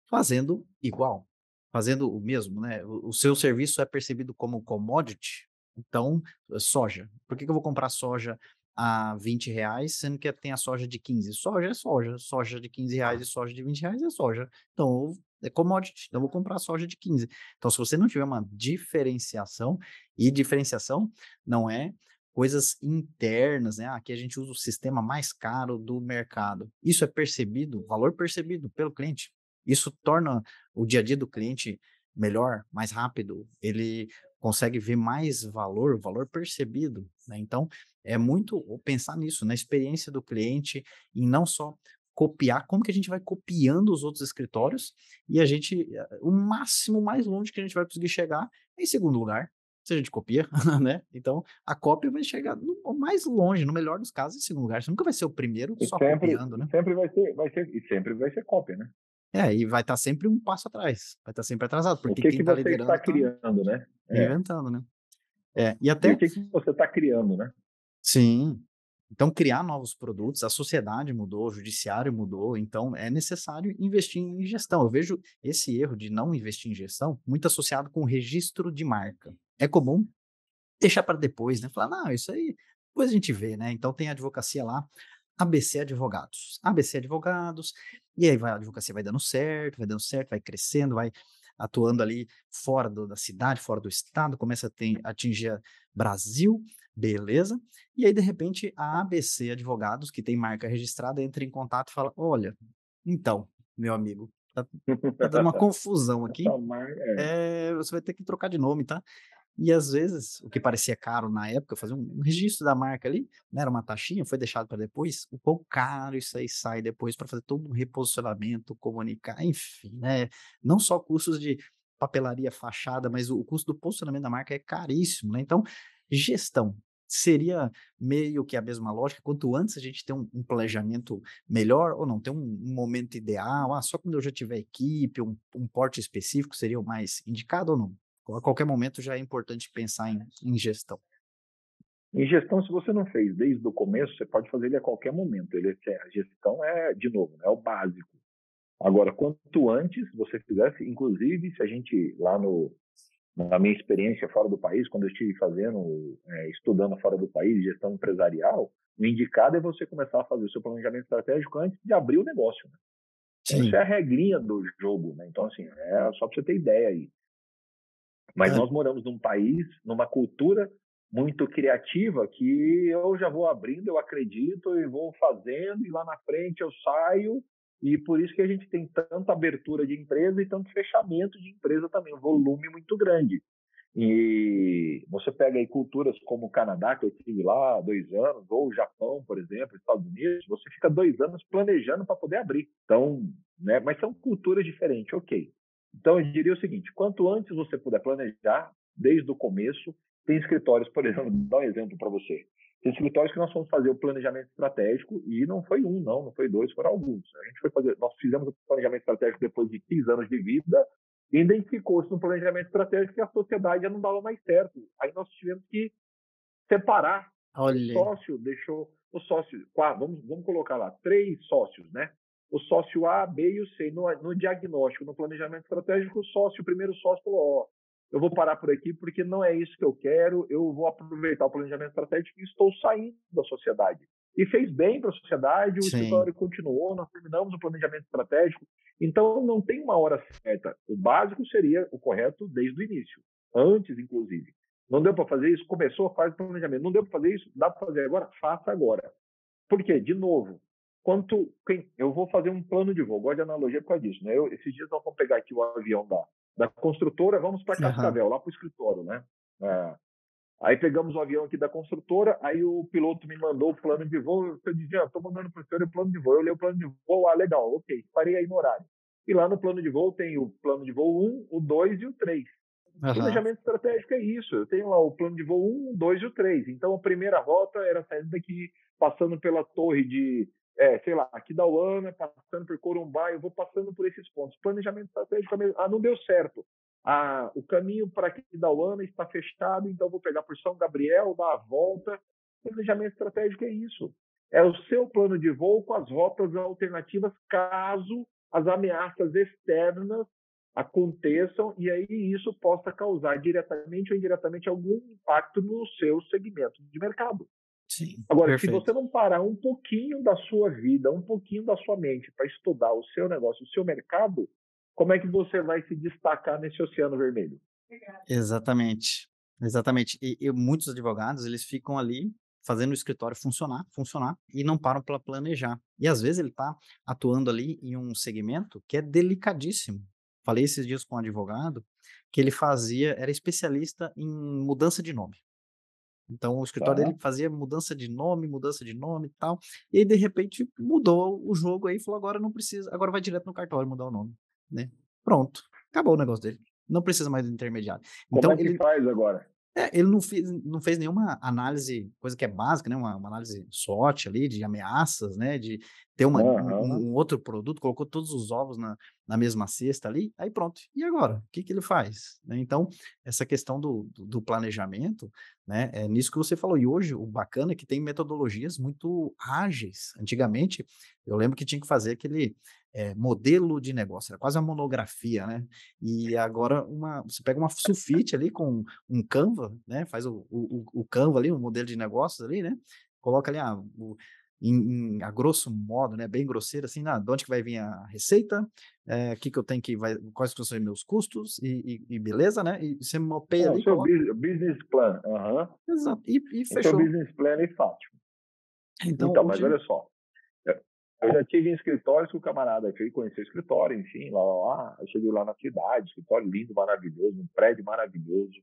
fazendo igual, fazendo o mesmo, né? O, o seu serviço é percebido como commodity, então, soja. Por que, que eu vou comprar soja a 20 reais, sendo que tem a soja de 15. Soja é soja, soja de 15 reais e soja de 20 reais é soja. Então, é commodity, então vou comprar soja de 15. Então, se você não tiver uma diferenciação, e diferenciação não é coisas internas, né? Aqui a gente usa o sistema mais caro do mercado. Isso é percebido, valor percebido pelo cliente. Isso torna o dia a dia do cliente melhor, mais rápido. Ele consegue ver mais valor, valor percebido. Né? Então, é muito pensar nisso, na experiência do cliente, e não só copiar, como que a gente vai copiando os outros escritórios e a gente, eh, o máximo mais longe que a gente vai conseguir chegar é em segundo lugar, se a gente copia, né? Então, a cópia vai chegar no mais longe, no melhor dos casos, em segundo lugar. Você nunca vai ser o primeiro e só sempre, copiando, né? Sempre vai ser, vai ser, e sempre vai ser cópia, né? É, e vai estar tá sempre um passo atrás, vai estar tá sempre atrasado, porque o que quem está liderando está criando, né? É. Inventando, né? É, e até... E o que, que você está criando, né? Sim. Então, criar novos produtos, a sociedade mudou, o judiciário mudou, então é necessário investir em gestão. Eu vejo esse erro de não investir em gestão muito associado com o registro de marca. É comum deixar para depois, né? Falar, não, isso aí depois a gente vê, né? Então tem a advocacia lá, ABC Advogados. ABC Advogados, e aí vai, a advocacia vai dando certo, vai dando certo, vai crescendo, vai atuando ali fora do, da cidade, fora do estado, começa a ter, atingir Brasil, beleza. E aí, de repente, a ABC Advogados, que tem marca registrada, entra em contato e fala: Olha, então, meu amigo, tá, tá dando uma confusão aqui. É, você vai ter que trocar de nome, tá? E às vezes, o que parecia caro na época, fazer um registro da marca ali, né, era uma taxinha, foi deixado para depois, o quão caro isso aí sai depois para fazer todo um reposicionamento, comunicar, enfim, né? Não só custos de papelaria, fachada, mas o, o custo do posicionamento da marca é caríssimo, né? Então, gestão seria meio que a mesma lógica, quanto antes a gente tem um, um planejamento melhor ou não, tem um, um, momento ideal, ah, só quando eu já tiver equipe, um, um porte específico seria o mais indicado ou não? a qualquer momento já é importante pensar em, em gestão. Em gestão, se você não fez desde o começo, você pode fazer ele a qualquer momento. Ele, é, a gestão é, de novo, é o básico. Agora, quanto antes você fizesse, inclusive, se a gente, lá no, na minha experiência fora do país, quando eu estive fazendo, é, estudando fora do país, gestão empresarial, o indicado é você começar a fazer o seu planejamento estratégico antes de abrir o negócio. Né? Essa é a regrinha do jogo. Né? Então, assim, é só para você ter ideia aí. Mas é. nós moramos num país, numa cultura muito criativa que eu já vou abrindo, eu acredito e vou fazendo e lá na frente eu saio e por isso que a gente tem tanta abertura de empresa e tanto fechamento de empresa também, um volume muito grande. E você pega aí culturas como o Canadá, que eu estive lá dois anos, ou o Japão, por exemplo, Estados Unidos, você fica dois anos planejando para poder abrir. Então, né, mas são culturas diferentes, ok. Então, eu diria o seguinte: quanto antes você puder planejar, desde o começo, tem escritórios, por exemplo, vou dar um exemplo para você. Tem escritórios que nós fomos fazer o planejamento estratégico e não foi um, não, não foi dois, foram alguns. A gente foi fazer, nós fizemos o planejamento estratégico depois de 15 anos de vida e identificou-se no planejamento estratégico que a sociedade já não dava mais certo. Aí nós tivemos que separar. Olha. O sócio deixou o sócio, vamos, vamos colocar lá, três sócios, né? O sócio A, B e o C. No, no diagnóstico, no planejamento estratégico, o sócio, o primeiro sócio falou, ó, eu vou parar por aqui porque não é isso que eu quero, eu vou aproveitar o planejamento estratégico e estou saindo da sociedade. E fez bem para a sociedade, o Sim. escritório continuou, nós terminamos o planejamento estratégico. Então, não tem uma hora certa. O básico seria o correto desde o início, antes, inclusive. Não deu para fazer isso? Começou, faz o planejamento. Não deu para fazer isso? Dá para fazer agora? Faça agora. Por quê? De novo, quanto quem, eu vou fazer um plano de voo, gosto de analogia por causa disso. Né? Eu, esses dias nós vamos pegar aqui o avião da, da construtora, vamos para Cascavel, uhum. lá para o escritório, né? É. Aí pegamos o avião aqui da construtora, aí o piloto me mandou o plano de voo, eu disse, estou mandando para o senhor o plano de voo. Eu li o plano de voo, ah, legal, ok, parei aí no horário. E lá no plano de voo tem o plano de voo 1, o 2 e o 3. Uhum. Planejamento estratégico é isso. Eu tenho lá o plano de voo 1, o 2 e o 3. Então a primeira rota era saindo daqui, passando pela torre de é, sei lá, aqui da Uana, passando por Corumbá, eu vou passando por esses pontos. Planejamento estratégico, ah, não deu certo. Ah, o caminho para aqui da Uana está fechado, então vou pegar por São Gabriel, dar a volta. Planejamento estratégico é isso. É o seu plano de voo com as rotas alternativas caso as ameaças externas aconteçam e aí isso possa causar diretamente ou indiretamente algum impacto no seu segmento de mercado. Sim, Agora, perfeito. se você não parar um pouquinho da sua vida, um pouquinho da sua mente para estudar o seu negócio, o seu mercado, como é que você vai se destacar nesse oceano vermelho? Exatamente. Exatamente. E, e muitos advogados, eles ficam ali fazendo o escritório funcionar, funcionar e não param para planejar. E às vezes ele está atuando ali em um segmento que é delicadíssimo. Falei esses dias com um advogado que ele fazia, era especialista em mudança de nome. Então o escritório tá. dele fazia mudança de nome, mudança de nome e tal. E aí, de repente, mudou o jogo aí e falou: agora não precisa, agora vai direto no cartório mudar o nome. Né? Pronto. Acabou o negócio dele. Não precisa mais do intermediário. Como então, é que ele faz agora? É, ele não fez, não fez nenhuma análise, coisa que é básica, né? Uma, uma análise SWOT ali, de ameaças, né? De ter uma, uhum. um, um, outro produto, colocou todos os ovos na, na mesma cesta ali, aí pronto. E agora? O que, que ele faz? Né? Então, essa questão do, do, do, planejamento, né? É nisso que você falou. E hoje, o bacana é que tem metodologias muito ágeis. Antigamente, eu lembro que tinha que fazer aquele é, modelo de negócio, era quase uma monografia, né? E agora uma, você pega uma sulfite ali com um Canva, né? Faz o, o, o Canva ali, um modelo de negócios ali, né? Coloca ali ah, o, em, em, a grosso modo, né, bem grosseiro, assim, ah, de onde que vai vir a receita, é, que que eu tenho que, vai, quais são os meus custos, e, e, e beleza, né, e você mapeia é, ali. O seu coloca... business plan, uhum. Exato, e, e fechou. Seu business plan é fácil. Então, então hoje... mas olha só, eu já tive em escritórios que o camarada veio conhecer o escritório, enfim, lá, lá, lá. Eu cheguei lá na cidade, escritório lindo, maravilhoso, um prédio maravilhoso.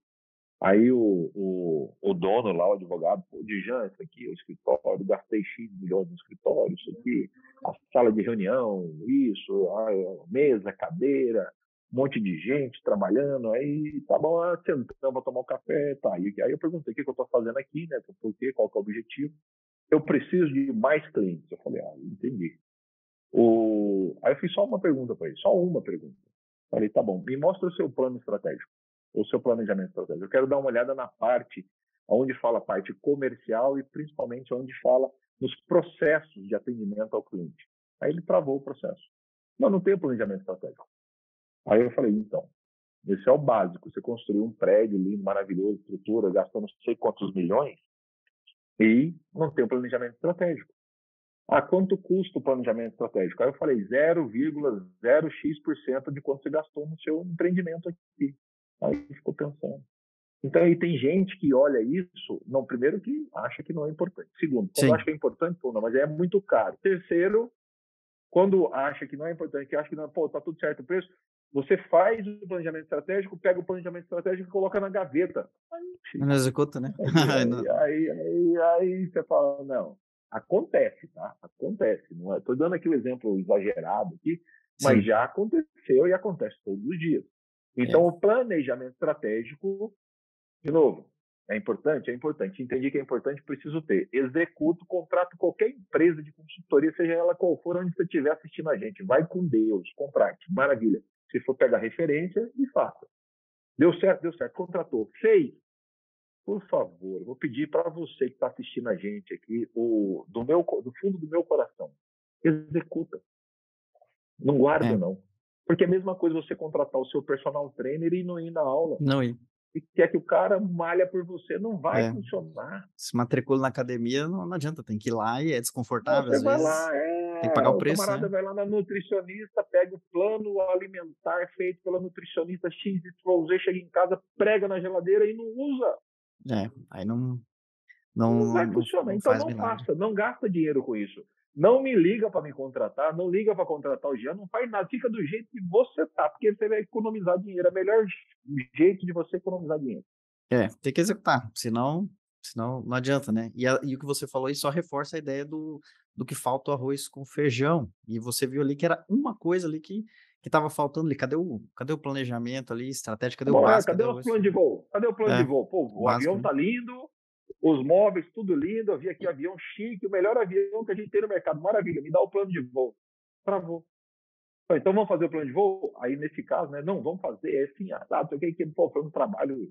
Aí o, o, o dono lá, o advogado, pô, Dijan, aqui é o escritório, gastei X milhões no escritório, isso aqui, a sala de reunião, isso, a mesa, cadeira, um monte de gente trabalhando, aí tá bom, sentamos para tomar um café, tá. aí eu perguntei o que, que eu estou fazendo aqui, né, por quê, qual que é o objetivo eu preciso de mais clientes. Eu falei, ah, entendi. O... Aí eu fiz só uma pergunta para ele, só uma pergunta. Falei, tá bom, me mostra o seu plano estratégico, o seu planejamento estratégico. Eu quero dar uma olhada na parte onde fala a parte comercial e principalmente onde fala nos processos de atendimento ao cliente. Aí ele travou o processo. Não, não tem planejamento estratégico. Aí eu falei, então, esse é o básico. Você construiu um prédio lindo, maravilhoso, estrutura, gastou não sei quantos milhões, e não tem o planejamento estratégico. Ah, quanto custa o planejamento estratégico? Aí eu falei 0,0x% de quanto você gastou no seu empreendimento aqui. Aí ficou pensando. Então, aí tem gente que olha isso, não, primeiro que acha que não é importante. Segundo, quando acha que é importante, pô, não, mas é muito caro. Terceiro, quando acha que não é importante, que acha que não, pô, tá tudo certo o preço, você faz o planejamento estratégico, pega o planejamento estratégico e coloca na gaveta. Aí, não executa, né? Aí, aí, aí, aí, você fala, não, acontece, tá? Acontece. Não é, tô dando aqui o um exemplo exagerado aqui, mas Sim. já aconteceu e acontece todos os dias. Então, é. o planejamento estratégico, de novo, é importante? É importante. Entendi que é importante, preciso ter. Executo, contrato qualquer empresa de consultoria, seja ela qual for, onde você estiver assistindo a gente. Vai com Deus, contrate. Maravilha. Se for pegar referência, e faça. Deu certo, deu certo. Contratou. Fez. Por favor, vou pedir para você que está assistindo a gente aqui, o, do, meu, do fundo do meu coração, executa. Não guarda, é. não. Porque é a mesma coisa você contratar o seu personal trainer e não ir na aula. Não ir. E quer que o cara malha por você, não vai é. funcionar. Se matricula na academia, não, não, adianta, tem que ir lá e é desconfortável. Você vai vezes. lá, é. Tem que pagar o preço. O camarada né? vai lá na nutricionista, pega o plano alimentar feito pela nutricionista XYZ, chega em casa, prega na geladeira e não usa. É, aí não. Não, não vai funcionar. Então não milagre. faça, não gasta dinheiro com isso. Não me liga para me contratar, não liga para contratar o Jean, não faz nada, fica do jeito que você tá, porque você vai economizar dinheiro. É o melhor jeito de você economizar dinheiro. É, tem que executar, senão, senão não adianta, né? E, a, e o que você falou aí só reforça a ideia do, do que falta o arroz com feijão. E você viu ali que era uma coisa ali que que estava faltando ali. Cadê o, cadê o planejamento ali, estratégico? Cadê Bom, o básico? Cadê, cadê o plano de voo? Cadê o plano é, de voo? Pô, o, o avião tá lindo, os móveis, tudo lindo. Vi aqui avião chique, o melhor avião que a gente tem no mercado. Maravilha, me dá o plano de voo. Travou. Então vamos fazer o plano de voo? Aí, nesse caso, né? Não, vamos fazer. É assim, ah, tá, que, que pô, foi um trabalho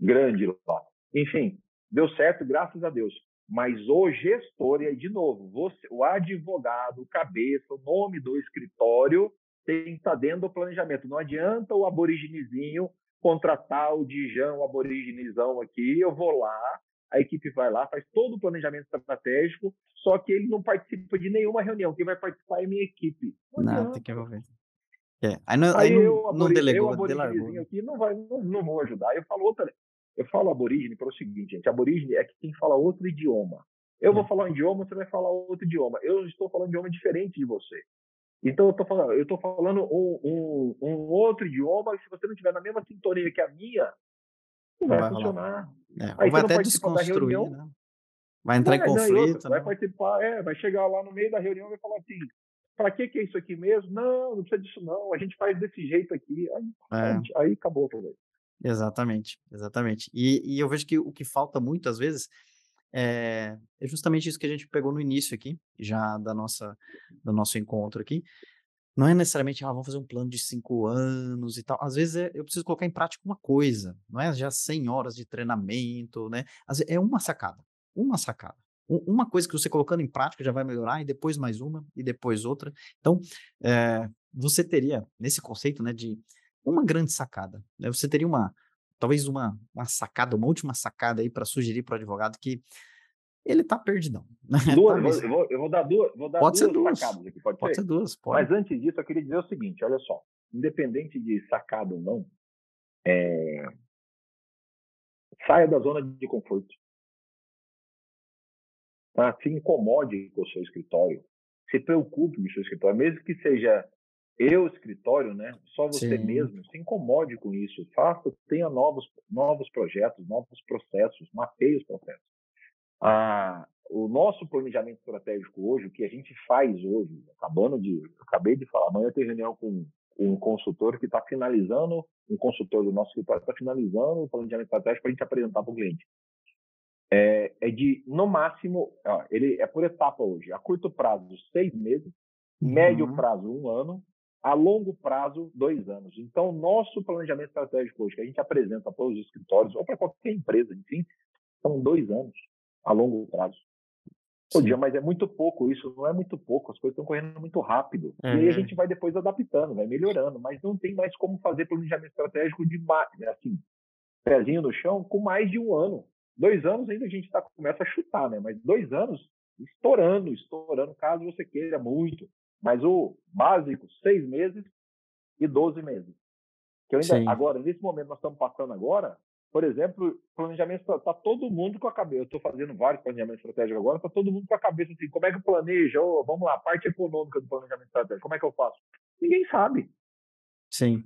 grande lá. Enfim, deu certo, graças a Deus. Mas o gestor, e aí, de novo, você, o advogado, o cabeça, o nome do escritório tem que estar dentro do planejamento. Não adianta o aboriginezinho contratar o Dijan, o aboriginezão aqui, eu vou lá, a equipe vai lá, faz todo o planejamento estratégico, só que ele não participa de nenhuma reunião. Quem vai participar é a minha equipe. Não, não tem que envolver. É. Aí não, aí, aí não, eu, não delegou, eu aqui não, vai, não, não vou ajudar. Eu falo outra, eu falo aborígene pelo seguinte, gente, aborígene é quem fala outro idioma. Eu é. vou falar um idioma, você vai falar outro idioma. Eu estou falando um idioma diferente de você. Então eu estou falando, eu tô falando um, um, um, outro idioma, e se você não tiver na mesma sintonia que a minha, não vai, vai funcionar. É, Aí vai até desconstruir, reunião, né? Vai entrar em conflito. Outra, vai participar, é, vai chegar lá no meio da reunião e vai falar assim, para que, que é isso aqui mesmo? Não, não precisa disso não, a gente faz desse jeito aqui. Aí, é. aí acabou o problema. Exatamente, exatamente. E, e eu vejo que o que falta muitas vezes é, é, justamente isso que a gente pegou no início aqui, já da nossa, do nosso encontro aqui. Não é necessariamente, ah, vamos fazer um plano de cinco anos e tal. Às vezes é, eu preciso colocar em prática uma coisa, não é já 100 horas de treinamento, né? é uma sacada, uma sacada. Uma coisa que você colocando em prática já vai melhorar, e depois mais uma, e depois outra. Então, é, você teria, nesse conceito, né, de uma grande sacada, né? você teria uma, talvez uma, uma sacada, uma última sacada aí para sugerir para o advogado que ele está perdidão. Né? Duas, eu, vou, eu, vou, dar duas, vou dar pode duas, duas sacadas aqui, pode, pode ser? ser duas, pode. Mas antes disso, eu queria dizer o seguinte, olha só, independente de sacada ou não, é... saia da zona de conforto. Tá? Se incomode com o seu escritório, se preocupe com o seu escritório, mesmo que seja eu, escritório, né? Só você Sim. mesmo, se incomode com isso, faça, tenha novos, novos projetos, novos processos, mapeie os processos. Ah, o nosso planejamento estratégico hoje, o que a gente faz hoje, acabando de, acabei de falar, amanhã eu tenho reunião com um consultor que está finalizando, um consultor do nosso escritório está finalizando o planejamento estratégico para a gente apresentar para o cliente. É, é, de, no máximo, ó, ele é por etapa hoje, a curto prazo, seis meses, uhum. médio prazo, um ano, a longo prazo, dois anos. Então, nosso planejamento estratégico hoje, que a gente apresenta para os escritórios ou para qualquer empresa, enfim, são dois anos a longo prazo. Podia, mas é muito pouco isso, não é muito pouco, as coisas estão correndo muito rápido. Uhum. E aí a gente vai depois adaptando, vai melhorando, mas não tem mais como fazer planejamento estratégico de assim, pezinho no chão com mais de um ano. Dois anos ainda a gente tá, começa a chutar, né? Mas dois anos estourando, estourando, caso você queira muito. Mas o básico, seis meses e doze meses. Que ainda, agora, nesse momento nós estamos passando agora, por exemplo, planejamento está todo mundo com a cabeça. Eu estou fazendo vários planejamentos estratégicos agora, está todo mundo com a cabeça assim, como é que planeja? Oh, vamos lá, parte econômica do planejamento estratégico, como é que eu faço? Ninguém sabe. Sim.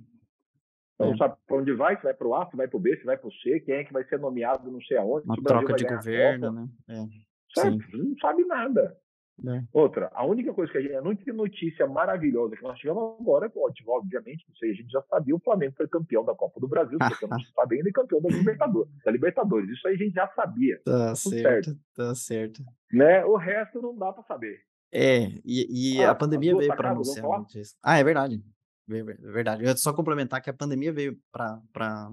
Não é. sabe para onde vai, se vai para o A, se vai para o B, se vai para o C, quem é que vai ser nomeado, não sei aonde. Uma troca de governo, né? É. Não sabe nada. É. Outra, a única coisa que a gente. A única notícia maravilhosa que nós tivemos agora, obviamente, não sei, a gente já sabia, o Flamengo foi campeão da Copa do Brasil, porque não sabe ainda campeão da Libertadores, da Libertadores. Isso aí a gente já sabia. Tá, tá certo, certo, tá certo. Né? O resto não dá para saber. É, e, e ah, a pandemia veio para anunciar. Ah, é verdade. É verdade. Eu ia só complementar que a pandemia veio para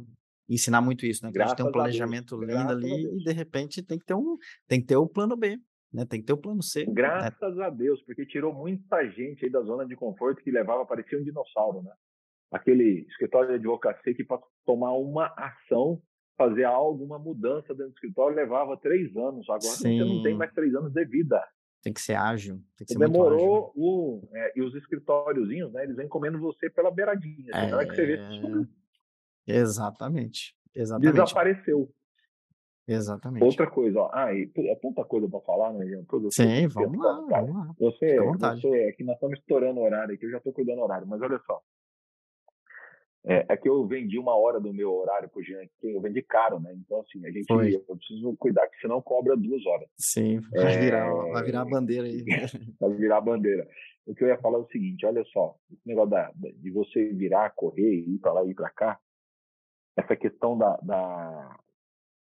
ensinar muito isso, né? Que Graças a gente tem um planejamento lindo ali e de repente tem que ter um tem que ter o um plano B. Né? Tem que ter o plano C. Né? Graças né? a Deus, porque tirou muita gente aí da zona de conforto que levava, parecia um dinossauro, né? Aquele escritório de advocacia que para tomar uma ação, fazer algo, uma mudança dentro do escritório, levava três anos. Agora Sim. você não tem mais três anos de vida. Tem que ser ágil. Tem que ser demorou o, é, e os escritóriozinhos, né? Eles vêm comendo você pela beiradinha. É... Na hora que você vê, é... Exatamente. Exatamente. Desapareceu. Exatamente. Outra coisa, ó, ah, e é tanta coisa para falar, né, Jean? Sim, vamos lá, vamos lá. Você, você, é que nós estamos estourando o horário aqui, eu já estou cuidando do horário, mas olha só. É, é, que eu vendi uma hora do meu horário pro Jean, que eu vendi caro, né? Então, assim, a gente Foi. eu preciso cuidar, que senão cobra duas horas. Sim, vai, é... virar, vai virar a bandeira aí. vai virar a bandeira. O que eu ia falar é o seguinte: olha só, esse negócio da, de você virar, correr, ir para lá e ir para cá, essa questão da, da,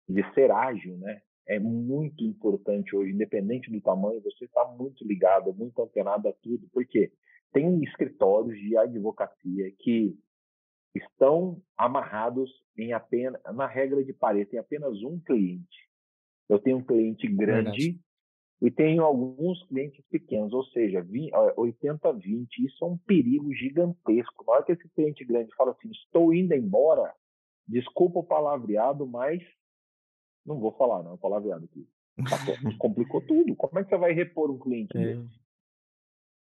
de ser ágil, né? É muito importante hoje, independente do tamanho, você está muito ligado, muito antenado a tudo, porque tem escritórios de advocacia que estão amarrados em apenas na regra de Pareto, tem apenas um cliente. Eu tenho um cliente grande Verdade. e tenho alguns clientes pequenos, ou seja, 80-20. Isso é um perigo gigantesco. Na hora que esse cliente grande fala assim, estou indo embora, desculpa o palavreado, mas não vou falar, não, palavreado aqui. Complicou tudo. Como é que você vai repor um cliente é. desse?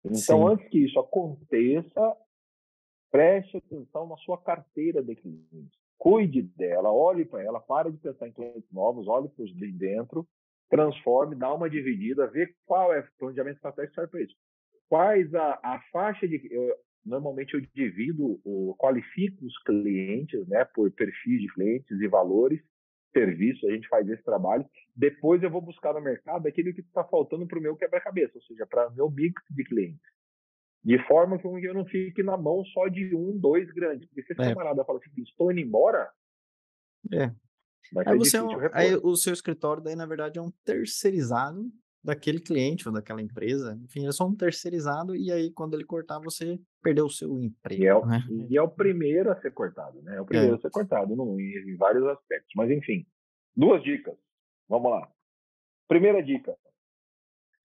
Então, Sim. antes que isso aconteça, preste atenção na sua carteira de clientes. Cuide dela, olhe para ela, pare de pensar em clientes novos, olhe para os de dentro, transforme, dá uma dividida, vê qual é o planejamento estratégico serve para isso. Quais a, a faixa de. Eu, normalmente eu divido, o, qualifico os clientes né, por perfis de clientes e valores serviço, a gente faz esse trabalho. Depois eu vou buscar no mercado aquilo que está faltando para o meu quebra-cabeça, ou seja, para o meu mix de clientes. De forma que eu não fique na mão só de um, dois grandes. Porque se esse é. camarada fala assim, estou indo embora. É. Aí, você é um, aí o seu escritório, daí, na verdade, é um terceirizado daquele cliente ou daquela empresa. Enfim, é só um terceirizado e aí quando ele cortar, você perdeu o seu emprego. E é o, né? e é o primeiro a ser cortado, né? É o primeiro é. a ser cortado no, em vários aspectos. Mas enfim, duas dicas. Vamos lá. Primeira dica.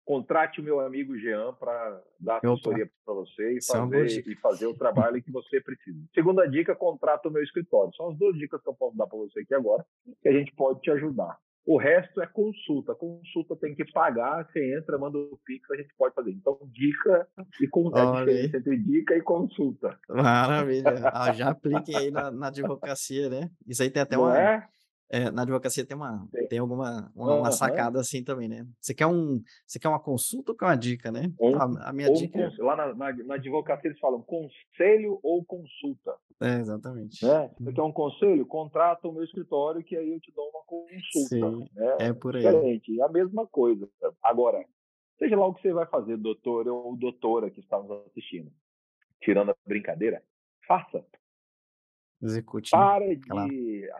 Contrate o meu amigo Jean para dar assessoria para você e é fazer, e fazer o trabalho que você precisa. Segunda dica, contrata o meu escritório. São as duas dicas que eu posso dar para você aqui agora, que a gente pode te ajudar. O resto é consulta. Consulta tem que pagar, você entra, manda o Pix, a gente pode fazer. Então, dica e con... é a diferença entre dica e consulta. Maravilha. Ah, já apliquem aí na, na, advocacia, né? Isso aí tem até Não uma. É? É, na advocacia tem uma tem, alguma uma, uma, sacada assim também, né? Você quer um você quer uma consulta ou quer uma dica, né? Um, a, a, minha dica um, lá na, na, na, advocacia eles falam conselho ou consulta. É, exatamente. Né? Você quer um conselho? Contrata o meu escritório que aí eu te dou uma consulta. Sim, né? É por aí. Diferente, a mesma coisa. Agora, seja lá o que você vai fazer, doutor ou doutora que está nos assistindo, tirando a brincadeira, faça. Execute. Para de. Aquela...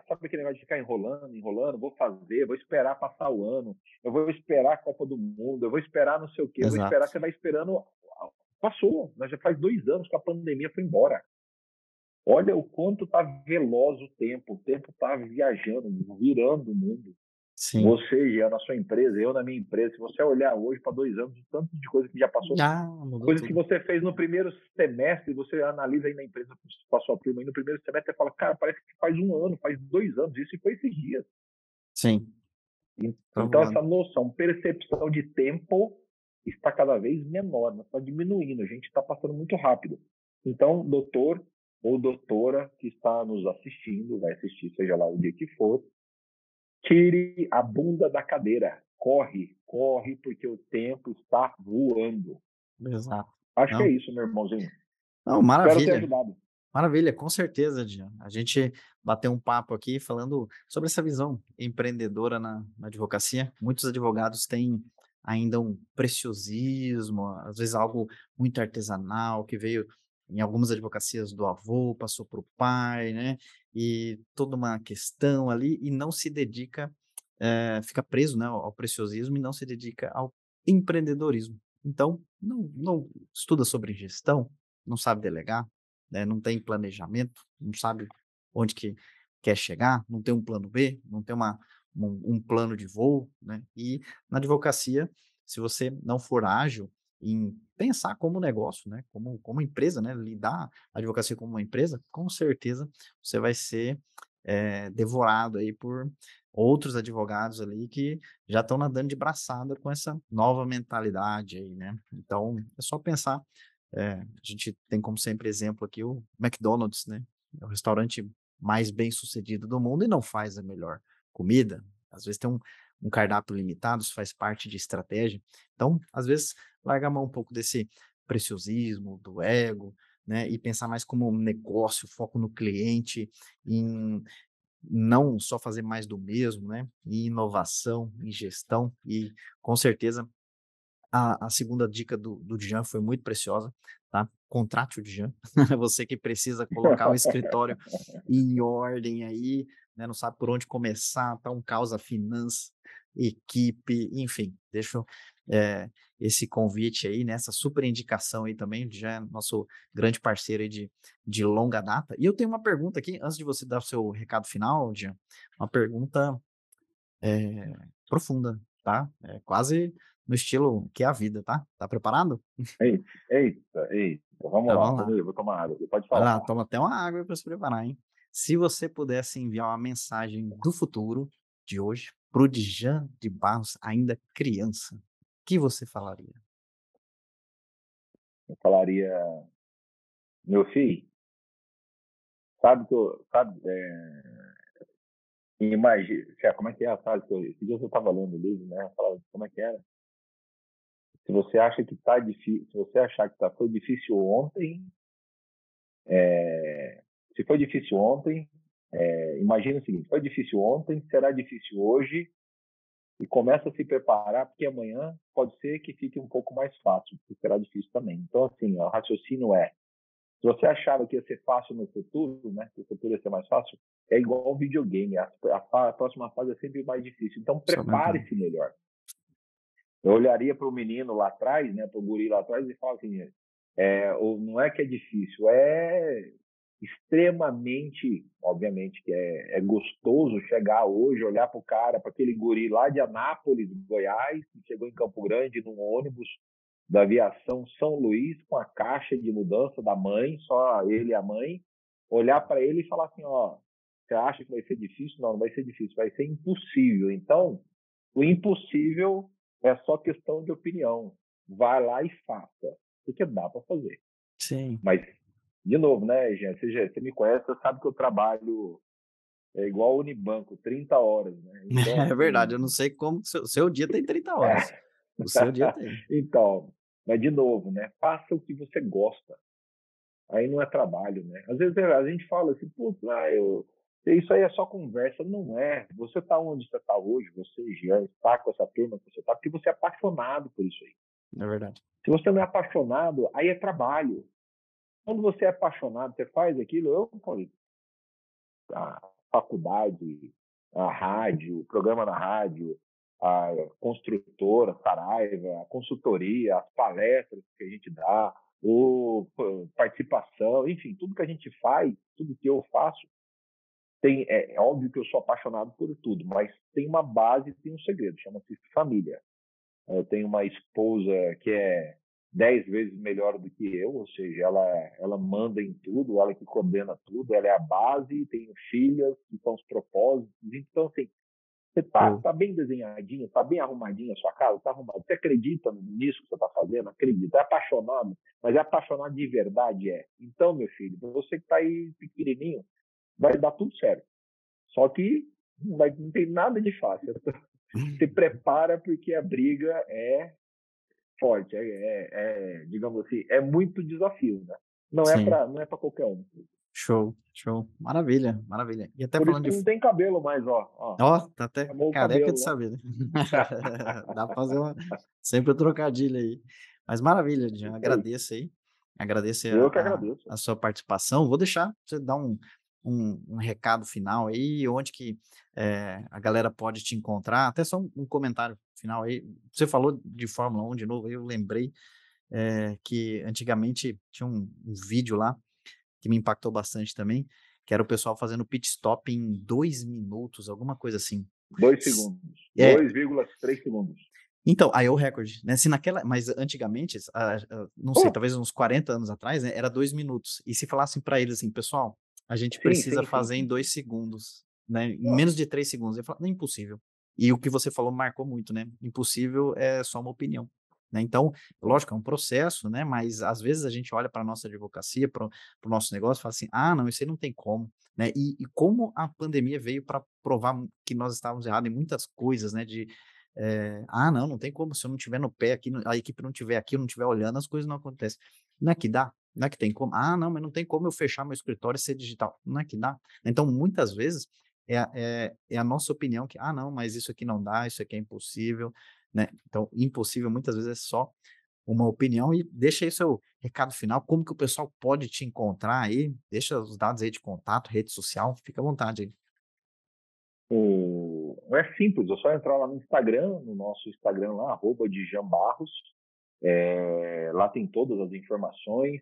Sabe aquele negócio de ficar enrolando, enrolando? Vou fazer, vou esperar passar o ano, eu vou esperar a Copa do Mundo, eu vou esperar não sei o quê, eu vou esperar, você vai esperando. Passou, já faz dois anos que a pandemia foi embora. Olha o quanto está veloz o tempo, o tempo está viajando, virando o mundo. Sim. Você já na sua empresa, eu na minha empresa, se você olhar hoje para dois anos, o tanto de coisa que já passou, ah, coisas que você fez no primeiro semestre, você analisa aí na empresa com a sua turma, aí no primeiro semestre você fala, cara, parece que faz um ano, faz dois anos, isso e foi esses dias. Sim. Então, então essa noção, percepção de tempo está cada vez menor, está diminuindo, a gente está passando muito rápido. Então, doutor, ou doutora que está nos assistindo, vai assistir, seja lá o dia que for, tire a bunda da cadeira. Corre, corre, porque o tempo está voando. Exato. Acho Não. que é isso, meu irmãozinho. Não, maravilha. Maravilha, com certeza, Dian. A gente bateu um papo aqui falando sobre essa visão empreendedora na, na advocacia. Muitos advogados têm ainda um preciosismo, às vezes algo muito artesanal, que veio em algumas advocacias do avô, passou para o pai, né? E toda uma questão ali, e não se dedica, é, fica preso né, ao preciosismo e não se dedica ao empreendedorismo. Então, não, não estuda sobre gestão, não sabe delegar, né, não tem planejamento, não sabe onde que quer chegar, não tem um plano B, não tem uma, um, um plano de voo, né? E na advocacia, se você não for ágil em pensar como negócio, né? Como, como empresa, né? Lidar a advocacia como uma empresa, com certeza você vai ser é, devorado aí por outros advogados ali que já estão nadando de braçada com essa nova mentalidade aí, né? Então, é só pensar. É, a gente tem como sempre exemplo aqui o McDonald's, né? É o restaurante mais bem sucedido do mundo e não faz a melhor comida. Às vezes tem um, um cardápio limitado, isso faz parte de estratégia. Então, às vezes, larga a mão um pouco desse preciosismo, do ego, né? E pensar mais como um negócio, foco no cliente, em não só fazer mais do mesmo, né? Em inovação, em gestão, e com certeza a, a segunda dica do, do Djan foi muito preciosa, tá? Contrate o Djan, você que precisa colocar o escritório em ordem aí, né? Não sabe por onde começar, tá um caos a finança, equipe, enfim, deixo é, esse convite aí, nessa né, super indicação aí também, já é nosso grande parceiro aí de, de longa data. E eu tenho uma pergunta aqui, antes de você dar o seu recado final, Jean, uma pergunta é, profunda, tá? É quase no estilo que é a vida, tá? Tá preparado? Eita, eita, eita. Vamos então, lá, vamos lá. Eu vou tomar água. Pode falar. Lá, toma até uma água para se preparar, hein? Se você pudesse enviar uma mensagem do futuro de hoje para o Djan de Barros, ainda criança, que você falaria? Eu falaria, meu filho, sabe que eu, sabe, é, imagina, como é que é a frase que eu, esse dia eu estava lendo o livro, né, falava, como é que era? Se você acha que tá difícil, se você achar que tá, foi difícil ontem, é, se foi difícil ontem, é, imagina o seguinte, foi difícil ontem, será difícil hoje e começa a se preparar, porque amanhã pode ser que fique um pouco mais fácil, porque será difícil também. Então, assim, o raciocínio é, se você achava que ia ser fácil no futuro, né, que o futuro ia ser mais fácil, é igual um videogame, a, a, a próxima fase é sempre mais difícil. Então, prepare-se melhor. Eu olharia para o menino lá atrás, né, para o guri lá atrás e falaria assim, é, não é que é difícil, é extremamente, obviamente, que é, é gostoso chegar hoje, olhar para o cara, para aquele guri lá de Anápolis, Goiás, que chegou em Campo Grande num ônibus da aviação São Luís com a caixa de mudança da mãe, só ele e a mãe, olhar para ele e falar assim, ó, você acha que vai ser difícil? Não, não vai ser difícil, vai ser impossível. Então, o impossível é só questão de opinião. Vai lá e faça, porque dá para fazer. Sim. Mas de novo, né, gente? Você, você me conhece, você sabe que eu trabalho é igual Unibanco, 30 horas, né? Então, é verdade, eu não sei como o seu, seu, dia tem 30 horas. É. O seu dia tem. então, mas de novo, né? Faça o que você gosta. Aí não é trabalho, né? Às vezes a gente fala assim, putz, ah, eu, isso aí é só conversa. Não é. Você está onde você está hoje, você já está com essa turma que você está, porque você é apaixonado por isso aí. É verdade. Se você não é apaixonado, aí é trabalho. Quando você é apaixonado, você faz aquilo, eu falei, a faculdade, a rádio, o programa na rádio, a construtora, Saraiva, a consultoria, as palestras que a gente dá, o participação, enfim, tudo que a gente faz, tudo que eu faço, tem, é, é óbvio que eu sou apaixonado por tudo, mas tem uma base, tem um segredo, chama-se família. Eu tenho uma esposa que é dez vezes melhor do que eu, ou seja, ela, ela manda em tudo, ela que coordena tudo, ela é a base, tenho filhas que são os propósitos, então assim, Você está tá bem desenhadinho, está bem arrumadinho a sua casa, está arrumado. Você acredita nisso que você está fazendo? Acredita. É apaixonado, mas é apaixonado de verdade, é. Então, meu filho, você que está aí pequenininho, vai dar tudo certo. Só que não, vai, não tem nada de fácil. Se prepara porque a briga é forte, é, é, é digamos assim, é muito desafio, né? Não é para não é para qualquer um. Show, show. Maravilha, maravilha. E até Por falando de. Não tem cabelo mais, ó. Ó, ó tá até careca cabelo, de saber. Né? Dá pra fazer uma. Sempre um trocadilho aí. Mas maravilha, Jean. Agradeço aí. Agradeço, Eu a, que agradeço. a sua participação. Vou deixar você dar um, um, um, recado final aí, onde que é, a galera pode te encontrar. Até só um, um, comentário final aí. Você falou de Fórmula 1 de novo, eu lembrei é, que antigamente tinha um, um vídeo lá que me impactou bastante também, que era o pessoal fazendo pit stop em dois minutos, alguma coisa assim. Dois segundos. É, 2,3 segundos. Então, aí é o recorde, né? Se naquela, mas antigamente, não sei, oh. talvez uns 40 anos atrás, né, era dois minutos. E se falassem para eles assim, pessoal, a gente sim, precisa sim, fazer sim. em dois segundos, né? Em menos de três segundos. Eu falo, não é impossível. E o que você falou marcou muito, né? Impossível é só uma opinião. Né? Então, lógico, é um processo, né? mas às vezes a gente olha para a nossa advocacia, para o nosso negócio e fala assim, ah, não, isso aí não tem como. Né? E, e como a pandemia veio para provar que nós estávamos errados em muitas coisas, né? De, é, ah, não, não tem como, se eu não estiver no pé aqui, a equipe não estiver aqui, eu não estiver olhando, as coisas não acontecem. Não é que dá, não é que tem como. Ah, não, mas não tem como eu fechar meu escritório e ser digital. Não é que dá. Então, muitas vezes, é, é, é, a nossa opinião que, ah, não, mas isso aqui não dá, isso aqui é impossível, né? Então, impossível muitas vezes é só uma opinião e deixa aí seu recado final, como que o pessoal pode te encontrar aí, deixa os dados aí de contato, rede social, fica à vontade aí. É simples, é só entrar lá no Instagram, no nosso Instagram lá, arroba de Barros, é... lá tem todas as informações,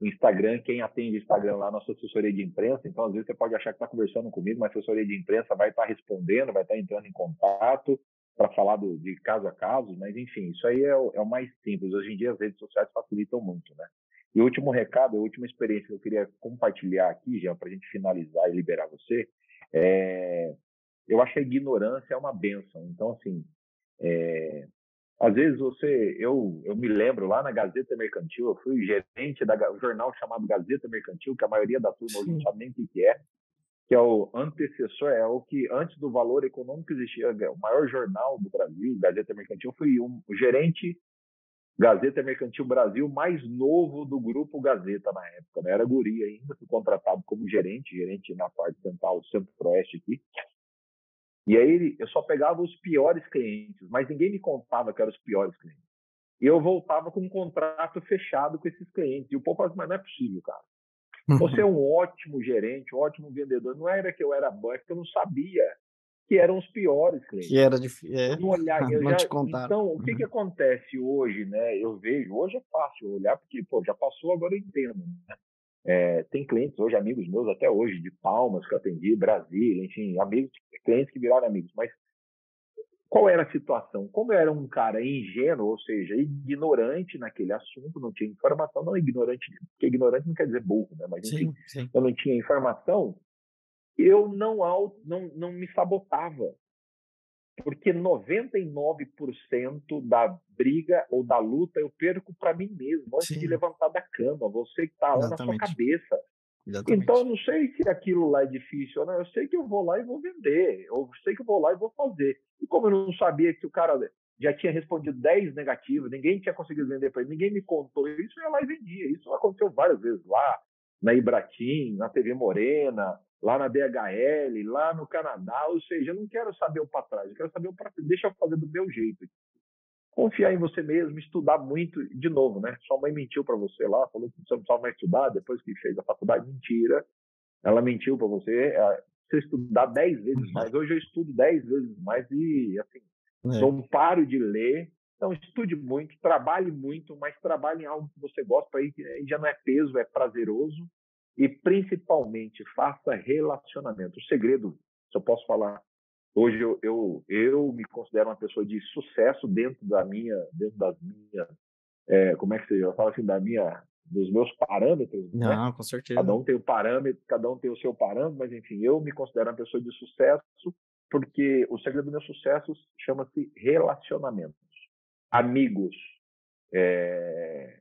o Instagram, quem atende o Instagram lá, nossa assessoria de imprensa, então às vezes você pode achar que está conversando comigo, mas a assessoria de imprensa vai estar tá respondendo, vai estar tá entrando em contato, para falar do, de caso a caso, mas enfim, isso aí é o, é o, mais simples. Hoje em dia as redes sociais facilitam muito, né? E o último recado, a última experiência que eu queria compartilhar aqui, já para a gente finalizar e liberar você, é, eu acho que a ignorância é uma benção. Então, assim, é, às vezes você, eu, eu me lembro lá na Gazeta Mercantil, eu fui gerente da um jornal chamado Gazeta Mercantil, que a maioria da turma hoje não sabe nem o que é que é o antecessor, é o que antes do valor econômico existia, o maior jornal do Brasil, Gazeta Mercantil, foi um, o gerente Gazeta Mercantil Brasil mais novo do grupo Gazeta na época, né? era guri ainda, fui contratado como gerente, gerente na parte central, centro-oeste aqui. E aí eu só pegava os piores clientes, mas ninguém me contava que eram os piores clientes. E eu voltava com um contrato fechado com esses clientes. E o povo falava, mas não é possível, cara. Você é um ótimo gerente, um ótimo vendedor. Não era que eu era bom, é que eu não sabia que eram os piores clientes. Que era difícil. É. Não olhar, não já, te contaram. Então, o que, que acontece hoje, né? Eu vejo, hoje é fácil olhar, porque pô, já passou, agora eu entendo. Né? É, tem clientes hoje, amigos meus até hoje, de Palmas que eu atendi, Brasília, enfim, amigos, clientes que viraram amigos. Mas qual era a situação? Como eu era um cara ingênuo, ou seja, ignorante naquele assunto, não tinha informação, não ignorante, porque ignorante não quer dizer burro, né? Mas enfim, sim, sim. eu não tinha informação, eu não, não, não me sabotava. Porque 99% da briga ou da luta eu perco para mim mesmo, antes sim. de levantar da cama. Você que está lá Exatamente. na sua cabeça. Exatamente. Então, eu não sei se aquilo lá é difícil ou não. Eu sei que eu vou lá e vou vender. Eu sei que eu vou lá e vou fazer. E como eu não sabia que o cara já tinha respondido 10 negativos, ninguém tinha conseguido vender para ele, ninguém me contou isso, eu ia lá e vendia. Isso aconteceu várias vezes lá, na Ibratim, na TV Morena, lá na DHL, lá no Canadá. Ou seja, eu não quero saber o para trás, eu quero saber o para frente. Deixa eu fazer do meu jeito. Confiar em você mesmo, estudar muito, de novo, né? Sua mãe mentiu para você lá, falou que você não precisava mais estudar depois que fez a faculdade. Mentira. Ela mentiu para você. É, você estudar dez vezes uhum. mais. Hoje eu estudo dez vezes mais e, assim, é. não paro de ler. Então, estude muito, trabalhe muito, mas trabalhe em algo que você gosta, aí já não é peso, é prazeroso. E, principalmente, faça relacionamento. O segredo, se eu posso falar, hoje eu, eu, eu me considero uma pessoa de sucesso dentro da minha, dentro das minhas, é, como é que seja, eu falo assim, da minha dos meus parâmetros. Né? Não, né? com certeza. Cada um tem o parâmetro, cada um tem o seu parâmetro, mas enfim, eu me considero uma pessoa de sucesso porque o segredo do meu sucesso chama-se relacionamentos, amigos. É...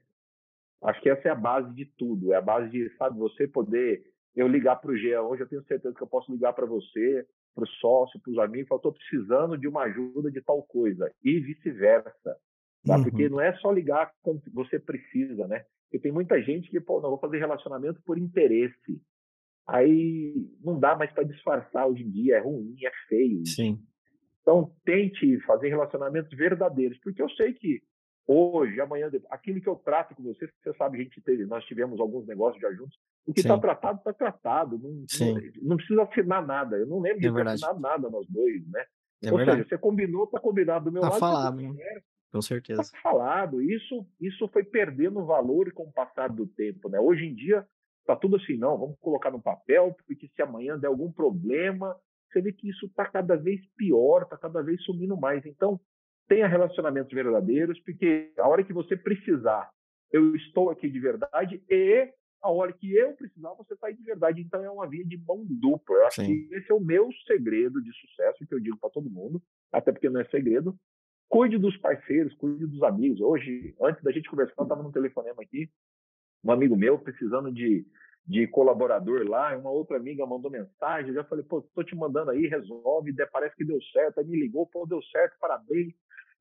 Acho que essa é a base de tudo, é a base de, sabe, você poder eu ligar para o Jean hoje, eu tenho certeza que eu posso ligar para você, para o sócio, para os amigos, falar, estou precisando de uma ajuda de tal coisa, e vice-versa. Tá? Uhum. Porque não é só ligar quando você precisa, né? Porque tem muita gente que, pô, não, vou fazer relacionamento por interesse. Aí não dá mais para disfarçar hoje em dia, é ruim, é feio. Sim. Então, tente fazer relacionamentos verdadeiros, porque eu sei que hoje, amanhã, aquilo que eu trato com você, você sabe, a gente teve, nós tivemos alguns negócios já juntos. O que está tratado, está tratado. Não, não, não, precisa assinar nada. Eu não lembro é de ter assinado nada nós dois, né? É Ou verdade. seja, você combinou, está combinado do meu tá lado. Falado, né? com certeza. Está falado. Isso, isso foi perdendo valor com o passar do tempo, né? Hoje em dia está tudo assim, não, vamos colocar no papel, porque se amanhã der algum problema, você vê que isso está cada vez pior, está cada vez sumindo mais. Então, tenha relacionamentos verdadeiros, porque a hora que você precisar, eu estou aqui de verdade, e a hora que eu precisar, você está aí de verdade. Então é uma via de mão dupla. Eu acho Sim. que esse é o meu segredo de sucesso, que eu digo para todo mundo, até porque não é segredo. Cuide dos parceiros, cuide dos amigos. Hoje, antes da gente conversar, eu estava no telefonema aqui, um amigo meu precisando de, de colaborador lá, uma outra amiga mandou mensagem, eu já falei, pô, tô te mandando aí, resolve, parece que deu certo, aí me ligou, pô, deu certo, parabéns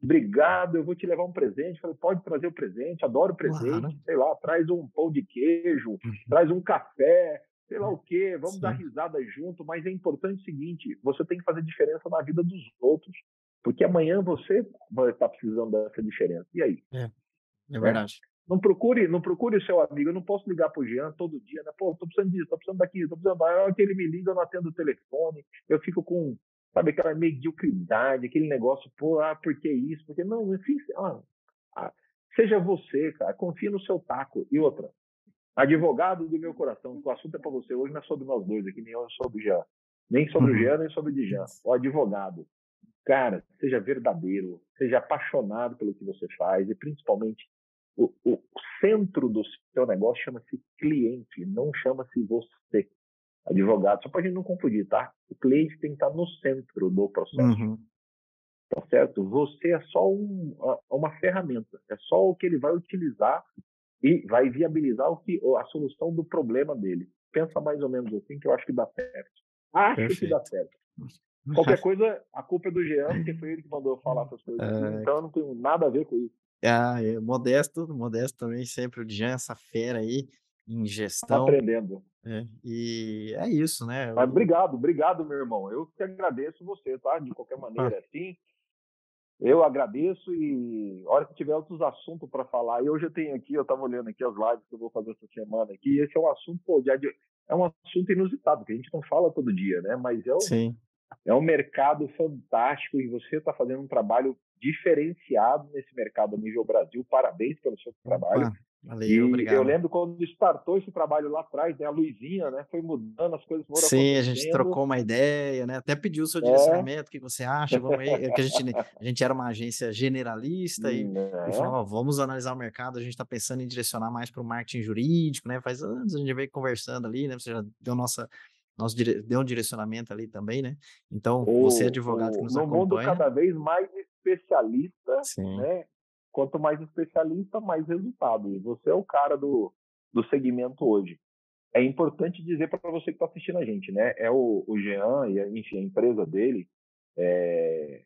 obrigado, eu vou te levar um presente. Falei, pode trazer o presente, adoro presente, claro. sei lá, traz um pão de queijo, uhum. traz um café, sei lá o quê, vamos Sim. dar risada junto, mas é importante o seguinte, você tem que fazer diferença na vida dos outros, porque amanhã você vai estar precisando dessa diferença. E aí? É, é verdade. É? Não procure, não procure o seu amigo. Eu não posso ligar para o Jean todo dia, né? Pô, tô precisando disso, tô precisando daquilo, tô precisando da hora que ele me liga, eu não atendo o telefone, eu fico com sabe, aquela mediocridade, aquele negócio, pô, ah, por que isso? Porque não, enfim, ah, seja você, cara, confia no seu taco. E outra, advogado do meu coração, o assunto é para você hoje, não é sobre nós dois aqui, nem eu sobre o Jean. Nem sobre uhum. o Jean, nem sobre o Dijan. O advogado. Cara, seja verdadeiro, seja apaixonado pelo que você faz e principalmente o, o centro do seu negócio chama-se cliente, não chama-se você advogado, só para a gente não confundir, tá? O cliente tem que estar no centro do processo. Uhum. Tá certo? Você é só um, uma ferramenta, é só o que ele vai utilizar e vai viabilizar o que, a solução do problema dele. Pensa mais ou menos assim, que eu acho que dá certo. Acho Perfeito. que dá certo. Qualquer coisa, a culpa é do Jean, porque foi ele que mandou eu falar essas coisas. É... Então eu não tenho nada a ver com isso. Ah, é, modesto, modesto também, sempre o Jean, essa fera aí em tá gestão. aprendendo. É, e é isso, né? Mas obrigado, obrigado, meu irmão. Eu que agradeço você, tá? De qualquer maneira, ah. assim. Eu agradeço e hora que tiver outros assuntos para falar, e hoje eu tenho aqui, eu estava olhando aqui as lives que eu vou fazer essa semana aqui, e esse é um assunto, pô, de, é um assunto inusitado, que a gente não fala todo dia, né? Mas é um, Sim. é um mercado fantástico e você está fazendo um trabalho diferenciado nesse mercado a nível Brasil. Parabéns pelo seu trabalho. Opa. Valeu, e obrigado. Eu lembro quando startou esse trabalho lá atrás, né, a Luizinha, né, foi mudando, as coisas foram Sim, a gente trocou uma ideia, né, até pediu o seu é. direcionamento, o que você acha, vamos aí, é que a gente, a gente era uma agência generalista e, é. e falou, vamos analisar o mercado, a gente está pensando em direcionar mais para o marketing jurídico, né, faz anos a gente veio conversando ali, né, você já deu nossa deu um direcionamento ali também, né? Então, o, você é advogado que nos no acompanha. No mundo cada vez mais especialista, Sim. né? Quanto mais especialista, mais resultado. E você é o cara do, do segmento hoje. É importante dizer para você que está assistindo a gente, né? É o, o Jean e, enfim, a empresa dele, é...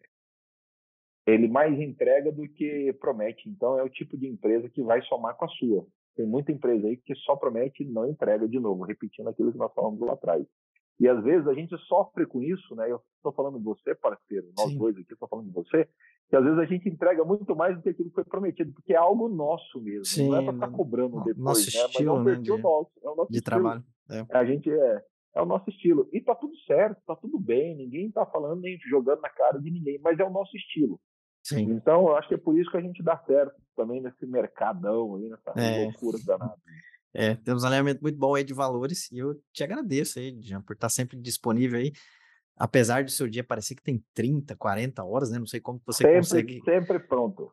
ele mais entrega do que promete. Então, é o tipo de empresa que vai somar com a sua. Tem muita empresa aí que só promete e não entrega de novo, repetindo aquilo que nós falamos lá atrás. E às vezes a gente sofre com isso, né? Eu estou falando de você, parceiro, nós Sim. dois aqui, estou falando de você, que às vezes a gente entrega muito mais do que aquilo que foi prometido, porque é algo nosso mesmo. Sim, não é para estar cobrando depois, nosso né? Estilo, Mas é um perfil né, de, nosso, é o nosso de estilo. trabalho. É. A gente é, é o nosso estilo. E tá tudo certo, tá tudo bem, ninguém tá falando nem jogando na cara de ninguém, mas é o nosso estilo. Sim. Então, eu acho que é por isso que a gente dá certo também nesse mercadão aí, nessa é. loucura danada. É, temos um alinhamento muito bom aí de valores e eu te agradeço aí, Jean, por estar sempre disponível aí. Apesar do seu dia parecer que tem 30, 40 horas, né? Não sei como você sempre, consegue. Sempre pronto.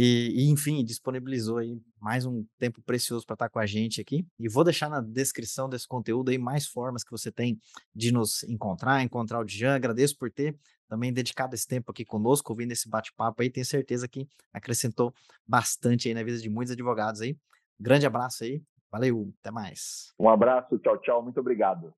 E, e, enfim, disponibilizou aí mais um tempo precioso para estar com a gente aqui. E vou deixar na descrição desse conteúdo aí mais formas que você tem de nos encontrar, encontrar o Djan. Agradeço por ter também dedicado esse tempo aqui conosco, ouvindo esse bate-papo aí. Tenho certeza que acrescentou bastante aí na vida de muitos advogados aí. Grande abraço aí. Valeu, até mais. Um abraço, tchau, tchau. Muito obrigado.